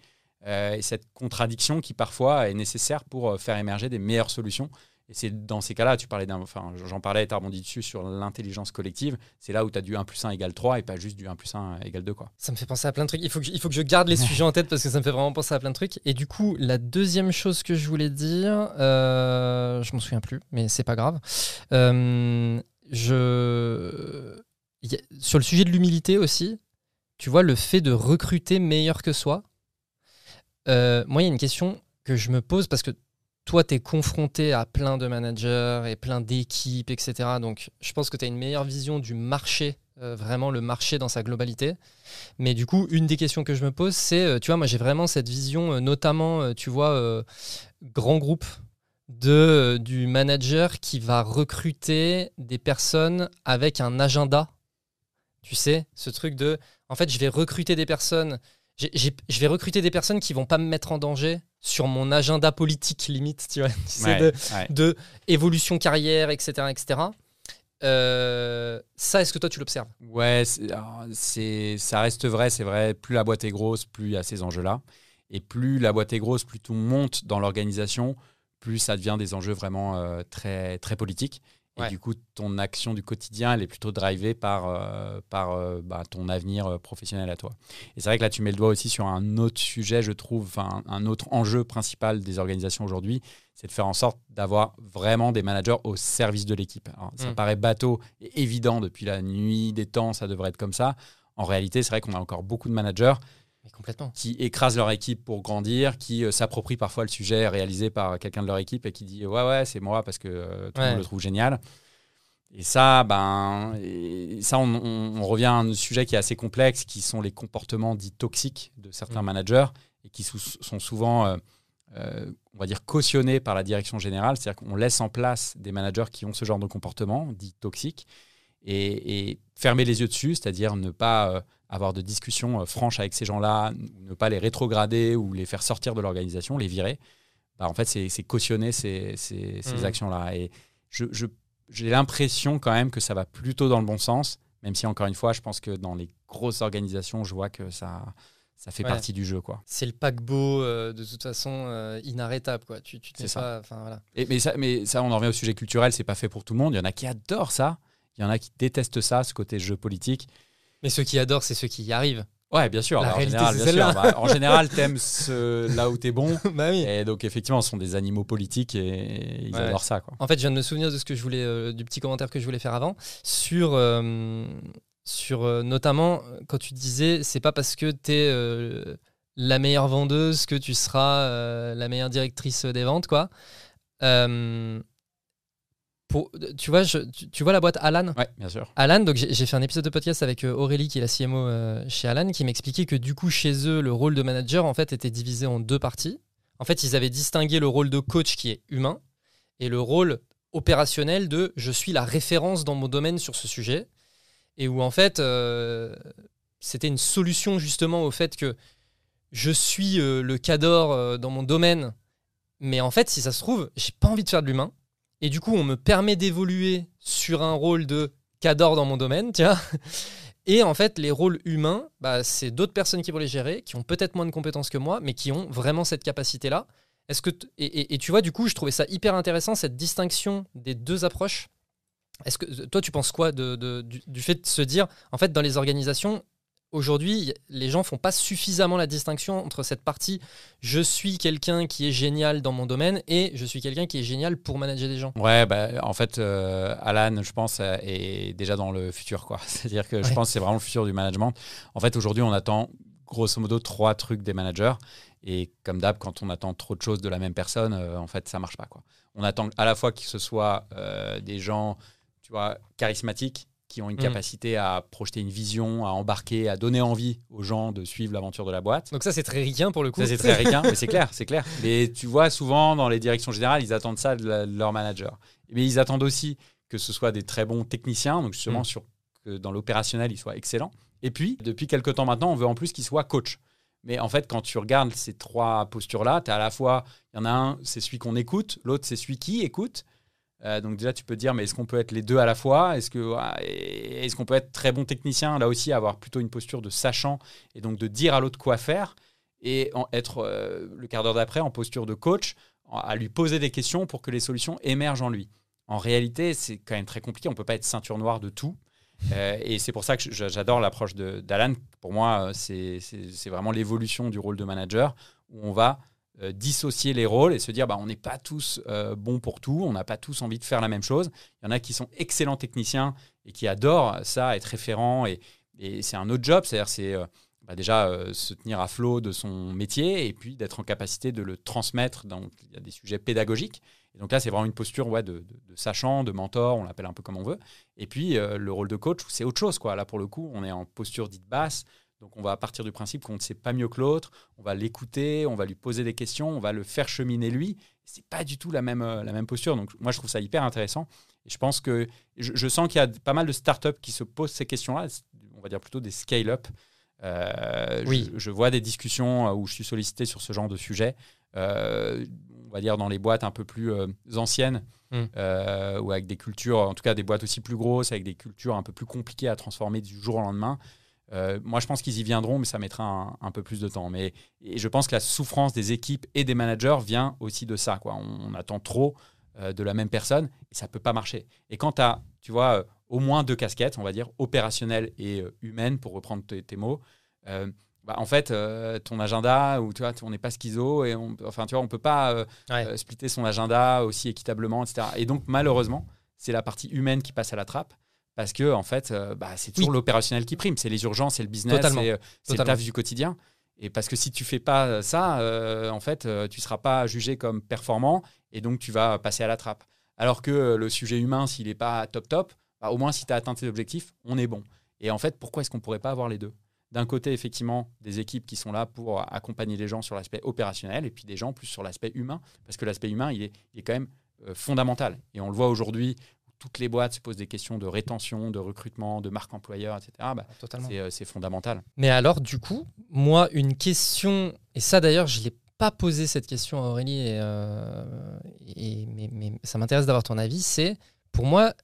euh, et cette contradiction qui parfois est nécessaire pour euh, faire émerger des meilleures solutions. Et c'est dans ces cas-là, tu parlais d'un, enfin, j'en parlais et tu rebondi dessus sur l'intelligence collective. C'est là où tu as du 1 plus 1 égale 3 et pas juste du 1 plus 1 égale 2. Quoi.
Ça me fait penser à plein de trucs. Il faut que, il faut que je garde les sujets en tête parce que ça me fait vraiment penser à plein de trucs. Et du coup, la deuxième chose que je voulais dire, euh, je m'en souviens plus, mais c'est pas grave. Euh, je... Sur le sujet de l'humilité aussi, tu vois, le fait de recruter meilleur que soi, euh, moi, il y a une question que je me pose parce que toi, tu es confronté à plein de managers et plein d'équipes, etc. Donc, je pense que tu as une meilleure vision du marché, euh, vraiment le marché dans sa globalité. Mais du coup, une des questions que je me pose, c'est, euh, tu vois, moi, j'ai vraiment cette vision, notamment, tu vois, grand groupe de, du manager qui va recruter des personnes avec un agenda. Tu sais, ce truc de, en fait, je vais recruter des personnes, je vais recruter des personnes qui vont pas me mettre en danger sur mon agenda politique limite, tu vois, de, évolution carrière, etc., etc. Euh, ça, est-ce que toi tu l'observes?
Ouais, c'est, ça reste vrai, c'est vrai. Plus la boîte est grosse, plus il y a ces enjeux-là, et plus la boîte est grosse, plus tout monte dans l'organisation, plus ça devient des enjeux vraiment euh, très, très politiques. Et du coup, ton action du quotidien, elle est plutôt drivée par, euh, par euh, bah, ton avenir professionnel à toi. Et c'est vrai que là, tu mets le doigt aussi sur un autre sujet, je trouve, un autre enjeu principal des organisations aujourd'hui, c'est de faire en sorte d'avoir vraiment des managers au service de l'équipe. Ça mm. paraît bateau et évident depuis la nuit des temps, ça devrait être comme ça. En réalité, c'est vrai qu'on a encore beaucoup de managers
complètement.
qui écrasent leur équipe pour grandir, qui euh, s'approprient parfois le sujet réalisé par quelqu'un de leur équipe et qui dit ouais ouais c'est moi parce que euh, tout le monde le trouve génial. Et ça, ben, ça on, revient à un sujet qui est assez complexe, qui sont les comportements dits toxiques de certains mm. managers et qui sont souvent, euh, on va dire, cautionnés par la direction générale. C'est-à-dire qu'on laisse en place des managers qui ont ce genre de comportement, dit toxiques, et, et fermer les yeux dessus, c'est-à-dire ne pas avoir de discussions euh, franches avec ces gens-là, ne pas les rétrograder ou les faire sortir de l'organisation, les virer, bah, en fait, c'est cautionner ces, ces, mmh. actions-là. Et j'ai je, l'impression quand même que ça va plutôt dans le bon sens, même si, encore une fois, je pense que dans les grosses organisations, je vois que ça, ça fait partie du jeu. quoi.
C'est le paquebot, euh, de toute façon, euh, inarrêtable. Quoi. Tu, tu ça. Voilà.
Et, mais, ça, mais ça, on en revient au sujet culturel, c'est pas fait pour tout le monde. Il y en a qui adorent ça, il y en a qui détestent ça, ce côté jeu politique.
Mais ceux qui adorent, c'est ceux qui y arrivent.
Ouais, bien sûr. en, général, bien bah, en général, t'aimes là où t'es bon.
bah oui.
Et donc, effectivement, ce sont des animaux politiques et ils adorent ça. Quoi.
En fait, je viens de me souvenir de ce que je voulais, euh, du petit commentaire que je voulais faire avant sur, euh, sur euh, notamment quand tu disais, c'est pas parce que t'es la meilleure vendeuse que tu seras la meilleure directrice des ventes, quoi tu, vois, tu, vois la boîte Alan
Oui, bien sûr.
Alan, donc j'ai fait un épisode de podcast avec euh, Aurélie, qui est la CMO euh, chez Alan, qui m'expliquait que du coup, chez eux, le rôle de manager, en fait, était divisé en deux parties. En fait, ils avaient distingué le rôle de coach qui est humain et le rôle opérationnel de je suis la référence dans mon domaine sur ce sujet. Et où, en fait, euh, c'était une solution justement au fait que je suis le cador dans mon domaine, mais en fait, si ça se trouve, j'ai pas envie de faire de l'humain et du coup, on me permet d'évoluer sur un rôle de cador dans mon domaine. Et en fait, les rôles humains, bah, c'est d'autres personnes qui vont les gérer, qui ont peut-être moins de compétences que moi, mais qui ont vraiment cette capacité-là. Est-ce que et, tu vois, du coup, je trouvais ça hyper intéressant cette distinction des deux approches. Est-ce que toi, tu penses quoi de, du, fait de se dire, en fait, dans les organisations, aujourd'hui, les gens font pas suffisamment la distinction entre cette partie je suis quelqu'un qui est génial dans mon domaine et je suis quelqu'un qui est génial pour manager des gens.
Ouais, bah, en fait, euh, Alan, je pense, euh, est déjà dans le futur. quoi. C'est-à-dire que je pense que c'est vraiment le futur du management. En fait, aujourd'hui, on attend grosso modo trois trucs des managers. Et comme d'hab, quand on attend trop de choses de la même personne, euh, en fait, ça marche pas. Quoi. On attend à la fois que ce soit des gens tu vois, charismatiques, qui ont une mm. capacité à projeter une vision, à embarquer, à donner envie aux gens de suivre l'aventure de la boîte.
Donc ça, c'est très ricain pour le coup.
Ça, c'est très ricain, mais c'est clair, c'est clair. Mais tu vois, souvent, dans les directions générales, ils attendent ça de, leur manager. Mais ils attendent aussi que ce soit des très bons techniciens, donc justement, mm. sur, que dans l'opérationnel, ils soient excellents. Et puis, depuis quelques temps maintenant, on veut en plus qu'ils soient coach. Mais en fait, quand tu regardes ces trois postures-là, tu as à la fois, il y en a un, c'est celui qu'on écoute, l'autre, c'est celui qui écoute. Euh, donc déjà, tu peux te dire, mais est-ce qu'on peut être les deux à la fois? Est-ce que est-ce qu'on peut être très bon technicien là aussi, avoir plutôt une posture de sachant et donc de dire à l'autre quoi faire et être euh, le quart d'heure d'après en posture de coach, à lui poser des questions pour que les solutions émergent en lui? En réalité, c'est quand même très compliqué. On peut pas être ceinture noire de tout. Euh, et c'est pour ça que j'adore l'approche d'Alan. Pour moi, c'est vraiment l'évolution du rôle de manager où on va euh, dissocier les rôles et se dire bah, on n'est pas tous euh, bons pour tout, on n'a pas tous envie de faire la même chose. Il y en a qui sont excellents techniciens et qui adorent ça, être référent, et, c'est un autre job, c'est-à-dire c'est euh, bah, déjà se tenir à flot de son métier et puis d'être en capacité de le transmettre. Donc il y a des sujets pédagogiques. Et donc là, c'est vraiment une posture ouais, de, sachant, de mentor, on l'appelle un peu comme on veut. Et puis le rôle de coach, c'est autre chose. Quoi. Là, pour le coup, on est en posture dite basse. Donc on va partir du principe qu'on ne sait pas mieux que l'autre, on va l'écouter, on va lui poser des questions, on va le faire cheminer lui. C'est pas du tout la même, euh, la même posture. Donc moi je trouve ça hyper intéressant. Et je pense que je, sens qu'il y a pas mal de startups qui se posent ces questions-là, on va dire plutôt des scale-up. Euh, oui. Je, vois des discussions euh, où je suis sollicité sur ce genre de sujet. on va dire dans les boîtes un peu plus anciennes, hmm. ou avec des cultures, en tout cas des boîtes aussi plus grosses, avec des cultures un peu plus compliquées à transformer du jour au lendemain. Euh, moi, je pense qu'ils y viendront, mais ça mettra un, peu plus de temps. Mais et je pense que la souffrance des équipes et des managers vient aussi de ça. Quoi. On, attend trop euh, de la même personne et ça peut pas marcher. Et quand tu as, tu vois, euh, au moins deux casquettes, on va dire, opérationnelle et humaine, pour reprendre tes, mots, bah, en fait, ton agenda, ou tu vois, on n'est pas schizo, et on, enfin, tu vois, on peut pas splitter son agenda aussi équitablement, etc. Et donc, malheureusement, c'est la partie humaine qui passe à la trappe parce que en fait, euh, bah, c'est toujours l'opérationnel qui prime. C'est les urgences, c'est le business, euh, c'est le taf du quotidien. Et parce que si tu fais pas ça, euh, en fait, tu seras pas jugé comme performant et donc tu vas passer à la trappe. Alors que le sujet humain, s'il n'est pas top top, bah, au moins si tu as atteint tes objectifs, on est bon. Et en fait, pourquoi est-ce qu'on pourrait pas avoir les deux? D'un côté, effectivement, des équipes qui sont là pour accompagner les gens sur l'aspect opérationnel et puis des gens plus sur l'aspect humain, parce que l'aspect humain, il est, il est quand même fondamental. Et on le voit aujourd'hui toutes les boîtes se posent des questions de rétention, de recrutement, de marque employeur, etc. Bah, euh, c'est fondamental.
Mais alors, du coup, moi, une question, et ça d'ailleurs, je ne l'ai pas posé cette question à Aurélie, et, euh, mais, ça m'intéresse d'avoir ton avis, c'est pour moi,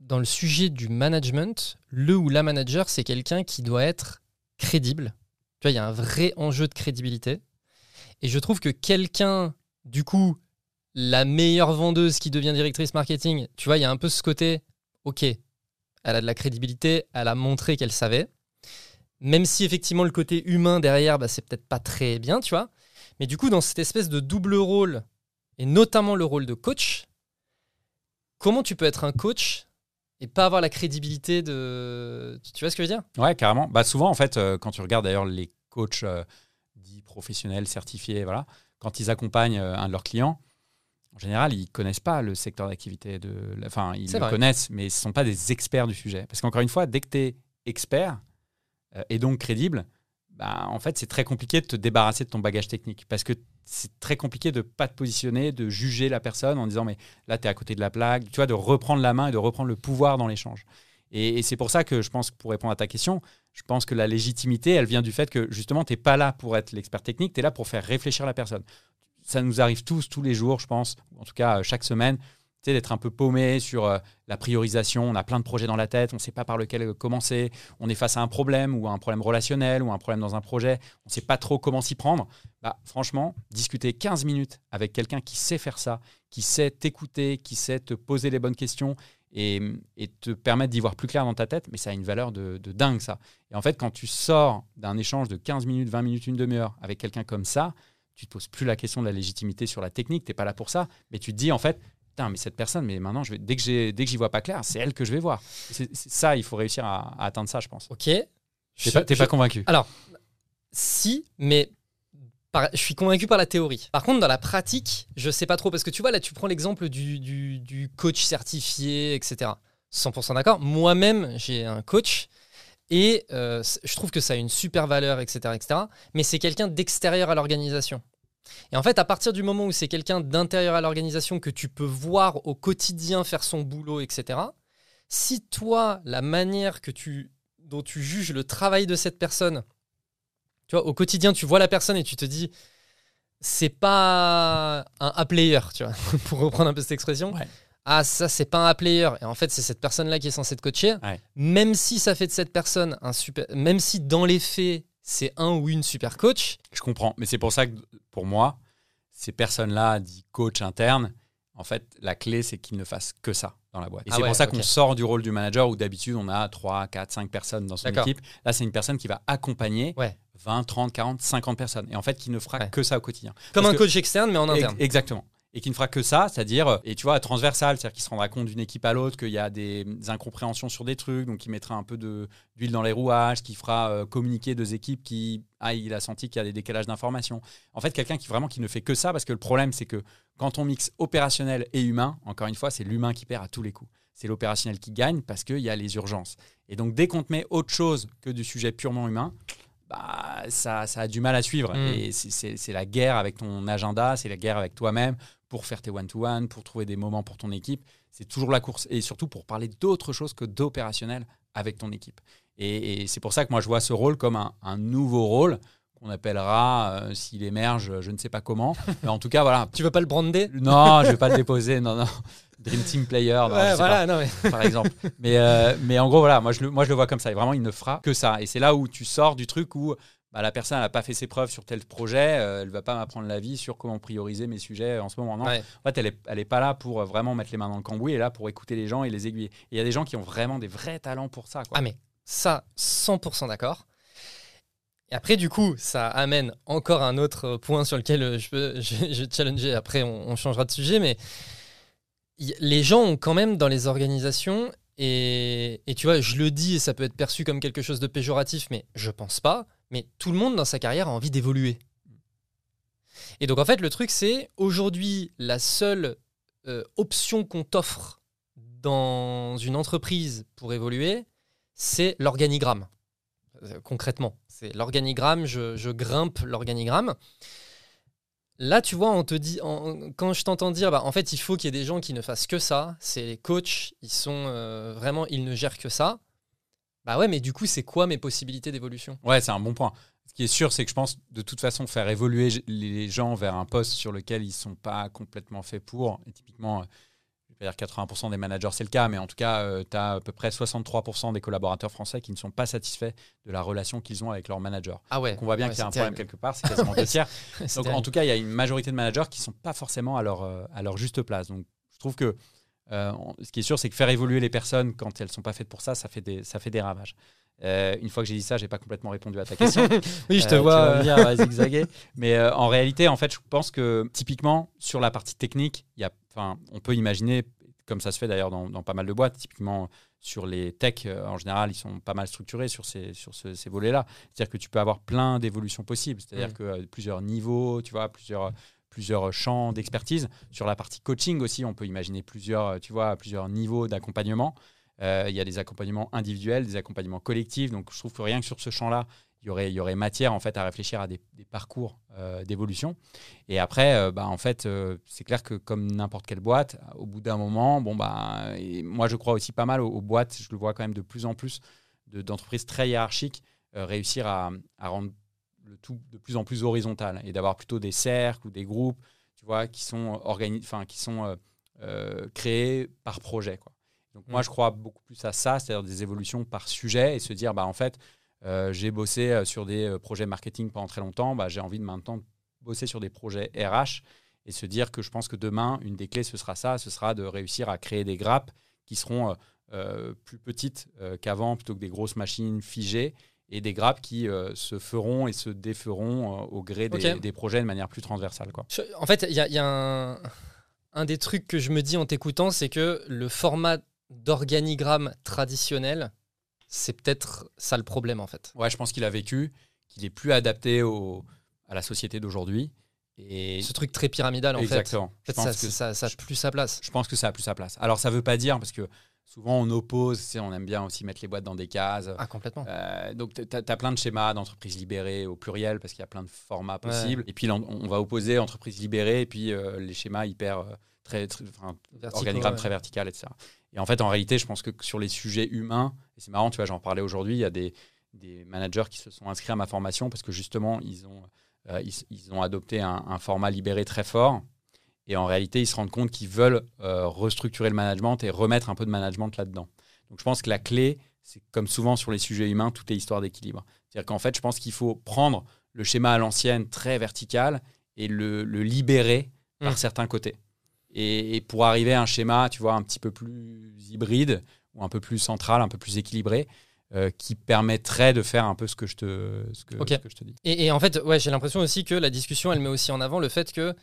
dans le sujet du management, le ou la manager, c'est quelqu'un qui doit être crédible. Tu vois, il y a un vrai enjeu de crédibilité. Et je trouve que quelqu'un, du coup, la meilleure vendeuse qui devient directrice marketing, tu vois, il y a un peu ce côté, ok, elle a de la crédibilité, elle a montré qu'elle savait. Même si effectivement le côté humain derrière, bah, c'est peut-être pas très bien, tu vois. Mais du coup, dans cette espèce de double rôle, et notamment le rôle de coach, comment tu peux être un coach et pas avoir la crédibilité de... Tu vois ce que je veux dire?
Ouais, carrément. Bah, souvent, en fait, euh, quand tu regardes d'ailleurs les coachs euh, dits professionnels, certifiés, voilà, quand ils accompagnent euh, un de leurs clients, en général, ils connaissent pas le secteur d'activité. De... Enfin, ils le connaissent, mais ce ne sont pas des experts du sujet. Parce qu'encore une fois, dès que tu es expert euh, et donc crédible, bah, en fait, c'est très compliqué de te débarrasser de ton bagage technique. Parce que c'est très compliqué de ne pas te positionner, de juger la personne en disant, mais là, tu es à côté de la plaque, tu vois, de reprendre la main et de reprendre le pouvoir dans l'échange. Et, et c'est pour ça que je pense, pour répondre à ta question, je pense que la légitimité, elle vient du fait que justement, tu n'es pas là pour être l'expert technique, tu es là pour faire réfléchir la personne ça nous arrive tous, tous les jours, je pense, en tout cas euh, chaque semaine, d'être un peu paumé sur euh, la priorisation. On a plein de projets dans la tête, on ne sait pas par lequel commencer. On est face à un problème ou à un problème relationnel ou un problème dans un projet. On ne sait pas trop comment s'y prendre. Bah, franchement, discuter 15 minutes avec quelqu'un qui sait faire ça, qui sait t'écouter, qui sait te poser les bonnes questions et, te permettre d'y voir plus clair dans ta tête, mais ça a une valeur de, dingue, ça. Et en fait, quand tu sors d'un échange de 15 minutes, 20 minutes, une demi-heure avec quelqu'un comme ça, tu te poses plus la question de la légitimité sur la technique, tu n'es pas là pour ça, mais tu te dis, en fait, Putain, mais cette personne, mais maintenant, je vais, dès que j'y vois pas clair, c'est elle que je vais voir. C'est ça, il faut réussir à, atteindre ça, je pense.
Ok.
Tu n'es pas, pas, convaincu
Alors, si, mais je suis convaincu par la théorie. Par contre, dans la pratique, je sais pas trop parce que tu vois là, tu prends l'exemple du, coach certifié, etc. 100% d'accord. Moi-même, j'ai un coach et euh, je trouve que ça a une super valeur, etc., etc. Mais c'est quelqu'un d'extérieur à l'organisation. Et en fait, à partir du moment où c'est quelqu'un d'intérieur à l'organisation que tu peux voir au quotidien faire son boulot, etc. Si toi, la manière que tu, dont tu juges le travail de cette personne tu vois, au quotidien, tu vois la personne et tu te dis, c'est pas un A-player, tu vois, pour reprendre un peu cette expression. Ah, ça, c'est pas un A-player. Et en fait, c'est cette personne-là qui est censée te coacher. Même si ça fait de cette personne un super. Même si dans les faits, c'est un ou une super coach.
Je comprends. Mais c'est pour ça que, pour moi, ces personnes-là, dit coach interne, en fait, la clé, c'est qu'ils ne fassent que ça dans la boîte. Et ah c'est pour ça qu'on sort du rôle du manager où d'habitude, on a 3, 4, 5 personnes dans son équipe. Là, c'est une personne qui va accompagner ouais. 20, 30, 40, 50 personnes. Et en fait, qui ne fera que ça au quotidien.
Comme un coach externe, mais en interne.
Exactement. Et qui ne fera que ça, c'est-à-dire, et tu vois, transversal, c'est-à-dire qu'il se rendra compte d'une équipe à l'autre qu'il y a des incompréhensions sur des trucs, donc il mettra un peu d'huile dans les rouages, qui fera euh, communiquer deux équipes qui, ah, il a senti qu'il y a des décalages d'informations. En fait, quelqu'un qui vraiment qui ne fait que ça, parce que le problème, c'est que quand on mixe opérationnel et humain, encore une fois, c'est l'humain qui perd à tous les coups. C'est l'opérationnel qui gagne parce qu'il y a les urgences. Et donc, dès qu'on te met autre chose que du sujet purement humain, bah, ça, ça, a du mal à suivre. Mm. Et c'est la guerre avec ton agenda, c'est la guerre avec toi-même pour faire tes one-to-one, pour trouver des moments pour ton équipe. C'est toujours la course. Et surtout pour parler d'autre chose que d'opérationnel avec ton équipe. Et, c'est pour ça que moi, je vois ce rôle comme un, nouveau rôle qu'on appellera, euh, s'il émerge, je ne sais pas comment. Mais en tout cas, voilà.
Tu veux pas le brander?
Non, je ne vais pas le déposer. Non, non. Dream Team Player, par exemple. Mais, euh, mais en gros, voilà, moi je, le, moi je le vois comme ça. Et vraiment, il ne fera que ça. Et c'est là où tu sors du truc où bah, la personne n'a pas fait ses preuves sur tel projet, euh, elle ne va pas m'apprendre la vie sur comment prioriser mes sujets en ce moment. Non. En fait, elle n'est pas là pour vraiment mettre les mains dans le cambouis, elle est là pour écouter les gens et les aiguiller. Et il y a des gens qui ont vraiment des vrais talents pour ça. Quoi.
Ah, mais ça, 100% d'accord. Et après, du coup, ça amène encore un autre point sur lequel je peux je, je challenger. Après, on, on changera de sujet, mais les gens ont quand même dans les organisations, et, tu vois, je le dis et ça peut être perçu comme quelque chose de péjoratif, mais je pense pas, mais tout le monde dans sa carrière a envie d'évoluer. Et donc en fait, le truc, c'est aujourd'hui, la seule euh, option qu'on t'offre dans une entreprise pour évoluer, c'est l'organigramme. Euh, concrètement, c'est l'organigramme, je, grimpe l'organigramme. Là, tu vois, on te dit, quand je t'entends dire, bah, en fait, il faut qu'il y ait des gens qui ne fassent que ça. C'est les coachs, ils sont euh, vraiment, ils ne gèrent que ça. Bah ouais, mais du coup, c'est quoi mes possibilités d'évolution?
Ouais, c'est un bon point. Ce qui est sûr, c'est que je pense, de toute façon, faire évoluer les gens vers un poste sur lequel ils ne sont pas complètement faits pour. Et typiquement, dire 80% des managers, c'est le cas, mais en tout cas, euh, tu as à peu près 63% des collaborateurs français qui ne sont pas satisfaits de la relation qu'ils ont avec leur manager.
Ah ouais.
Donc on voit bien qu'il y a un problème quelque part, c'est quasiment deux tiers. Donc en tout cas, il y a une majorité de managers qui ne sont pas forcément à leur, euh, à leur juste place. Donc je trouve que euh, ce qui est sûr, c'est que faire évoluer les personnes quand elles ne sont pas faites pour ça, ça fait des, ça fait des ravages. une fois que j'ai dit ça, j'ai pas complètement répondu à ta question.
oui, je te vois
bien zigzaguer. Mais en réalité, en fait, je pense que typiquement sur la partie technique, y a on peut imaginer, comme ça se fait d'ailleurs dans, pas mal de boîtes, typiquement sur les techs, euh, en général, ils sont pas mal structurés sur ces, sur ces volets-là. C'est-à-dire que tu peux avoir plein d'évolutions possibles, c'est-à-dire mm. que euh, plusieurs niveaux, tu vois, plusieurs plusieurs champs d'expertise. Sur la partie coaching aussi, on peut imaginer plusieurs, tu vois, plusieurs niveaux d'accompagnement. Euh, il y a des accompagnements individuels, des accompagnements collectifs. Donc, je trouve que rien que sur ce champ-là, y aurait, y aurait matière en fait à réfléchir à des, parcours euh, d'évolution. Et après, euh, bah, en fait, euh, c'est clair que comme n'importe quelle boîte, au bout d'un moment, bon bah, moi je crois aussi pas mal aux, boîtes. Je le vois quand même de plus en plus d'entreprises très hiérarchiques réussir à, rendre le tout de plus en plus horizontal et d'avoir plutôt des cercles ou des groupes, tu vois, qui sont enfin qui sont créés par projet, quoi. Donc moi, mmh. je crois beaucoup plus à ça, c'est-à-dire des évolutions par sujet et se dire, bah en fait, euh, j'ai bossé euh, sur des euh, projets marketing pendant très longtemps. Bah, j'ai envie de maintenant bosser sur des projets RH et se dire que je pense que demain, une des clés, ce sera ça, ce sera de réussir à créer des grappes qui seront plus petites qu'avant, plutôt que des grosses machines figées et des grappes qui se feront et se déferont au gré des, projets de manière plus transversale. Quoi.
En fait, il y a, un, un, des trucs que je me dis en t'écoutant, c'est que le format d'organigramme traditionnel, c'est peut-être ça le problème en fait.
Ouais, je pense qu'il a vécu, qu'il est plus adapté au, à la société d'aujourd'hui. Et
ce truc très pyramidal en
Exactement.
fait. ça, ça, ça, a plus sa place.
Je pense que ça a plus sa place. Alors ça veut pas dire parce que souvent on oppose, on aime bien aussi mettre les boîtes dans des cases.
Ah complètement.
Euh, donc tu as, plein de schémas d'entreprises libérées au pluriel parce qu'il y a plein de formats possibles. Et puis on, va opposer entreprises libérées et puis euh, les schémas hyper euh, très, très organigrammes très vertical, etc. Et en fait en réalité je pense que sur les sujets humains, et c'est marrant, tu vois, j'en parlais aujourd'hui, il y a des, des managers qui se sont inscrits à ma formation parce que justement ils ont euh, ils, ont adopté un, format libéré très fort. Et en réalité, ils se rendent compte qu'ils veulent euh, restructurer le management et remettre un peu de management là-dedans. Donc je pense que la clé, c'est comme souvent sur les sujets humains, tout est histoire d'équilibre. C'est-à-dire qu'en fait, je pense qu'il faut prendre le schéma à l'ancienne très vertical et le, libérer par mmh. certains côtés. Et, et, pour arriver à un schéma, tu vois, un petit peu plus hybride ou un peu plus central, un peu plus équilibré, euh, qui permettrait de faire un peu ce que je te, ce que, je te dis.
Et, en fait, ouais, j'ai l'impression aussi que la discussion, elle met aussi en avant le fait que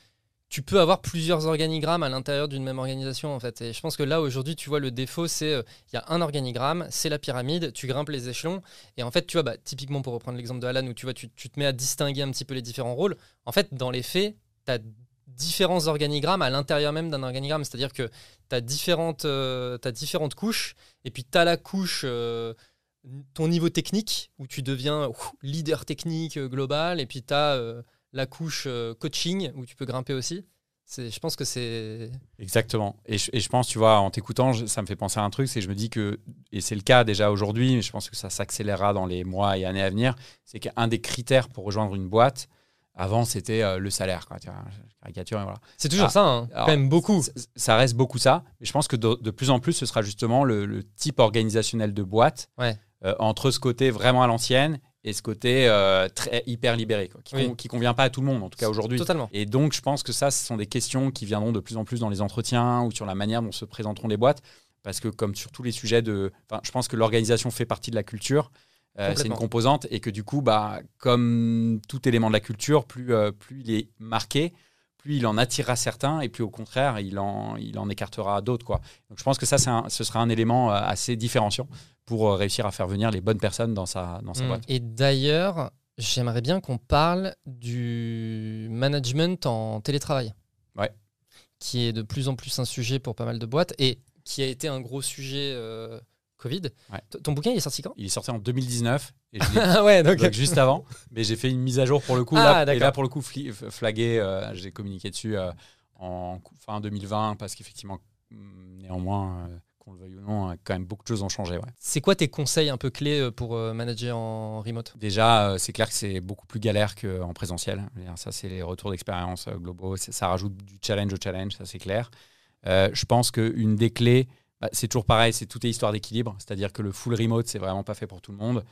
tu peux avoir plusieurs organigrammes à l'intérieur d'une même organisation en fait. Et je pense que là aujourd'hui, tu vois, le défaut, c'est euh, il y a un organigramme, c'est la pyramide, tu grimpes les échelons. Et en fait, tu vois, bah, typiquement pour reprendre l'exemple de Alan, où tu vois, tu, te mets à distinguer un petit peu les différents rôles. En fait, dans les faits, tu as différents organigrammes à l'intérieur même d'un organigramme. C'est-à-dire que tu as, différentes, euh, différentes couches, et puis tu as la couche ton niveau technique, où tu deviens leader technique euh, global, et puis tu as euh, la couche euh, coaching, où tu peux grimper aussi. Je pense que c'est.
Exactement. Et je, et je, pense, tu vois, en t'écoutant, ça me fait penser à un truc, c'est que je me dis que, et c'est le cas déjà aujourd'hui, mais je pense que ça s'accélérera dans les mois et années à venir, c'est qu'un des critères pour rejoindre une boîte, avant, c'était le salaire. Quoi, caricature, voilà.
C'est toujours ah, ça, hein, quand même beaucoup.
Ça reste beaucoup ça. Mais je pense que de, plus en plus, ce sera justement le, le type organisationnel de boîte.
Ouais.
Euh, entre ce côté vraiment à l'ancienne et ce côté euh, très hyper libéré, qui, ne convient pas à tout le monde, en tout cas aujourd'hui.
Totalement.
Et donc, je pense que ça, ce sont des questions qui viendront de plus en plus dans les entretiens ou sur la manière dont se présenteront les boîtes, parce que comme sur tous les sujets de, je pense que l'organisation fait partie de la culture. Euh, c'est une composante et que du coup, bah, comme tout élément de la culture, plus, plus il est marqué, plus il en attirera certains et plus au contraire, il en, il en écartera d'autres. Quoi. Donc je pense que ça, ce sera un élément assez différenciant pour euh, réussir à faire venir les bonnes personnes dans sa, dans sa mm. boîte.
Et d'ailleurs, j'aimerais bien qu'on parle du management en télétravail.
Ouais.
Qui est de plus en plus un sujet pour pas mal de boîtes et qui a été un gros sujet euh, Covid. Ton bouquin, il est sorti quand?
Il est sorti en 202019. Et
ouais, donc...
juste avant. Mais j'ai fait une mise à jour pour le coup. Ah, là, et là, pour le coup, flagué, euh, j'ai communiqué dessus en fin 2020 parce qu'effectivement, néanmoins qu'on le veuille ou non, hein, quand même beaucoup de choses ont changé.
C'est quoi tes conseils un peu clés euh, pour euh, manager en remote?
Déjà, euh, c'est clair que c'est beaucoup plus galère qu'en présentiel. Ça, c'est les retours d'expérience globaux. Ça rajoute du challenge au challenge, ça c'est clair. je pense qu'une des clés, bah, c'est toujours pareil, c'est toute histoire d'équilibre. C'est-à-dire que le full remote, c'est vraiment pas fait pour tout le monde.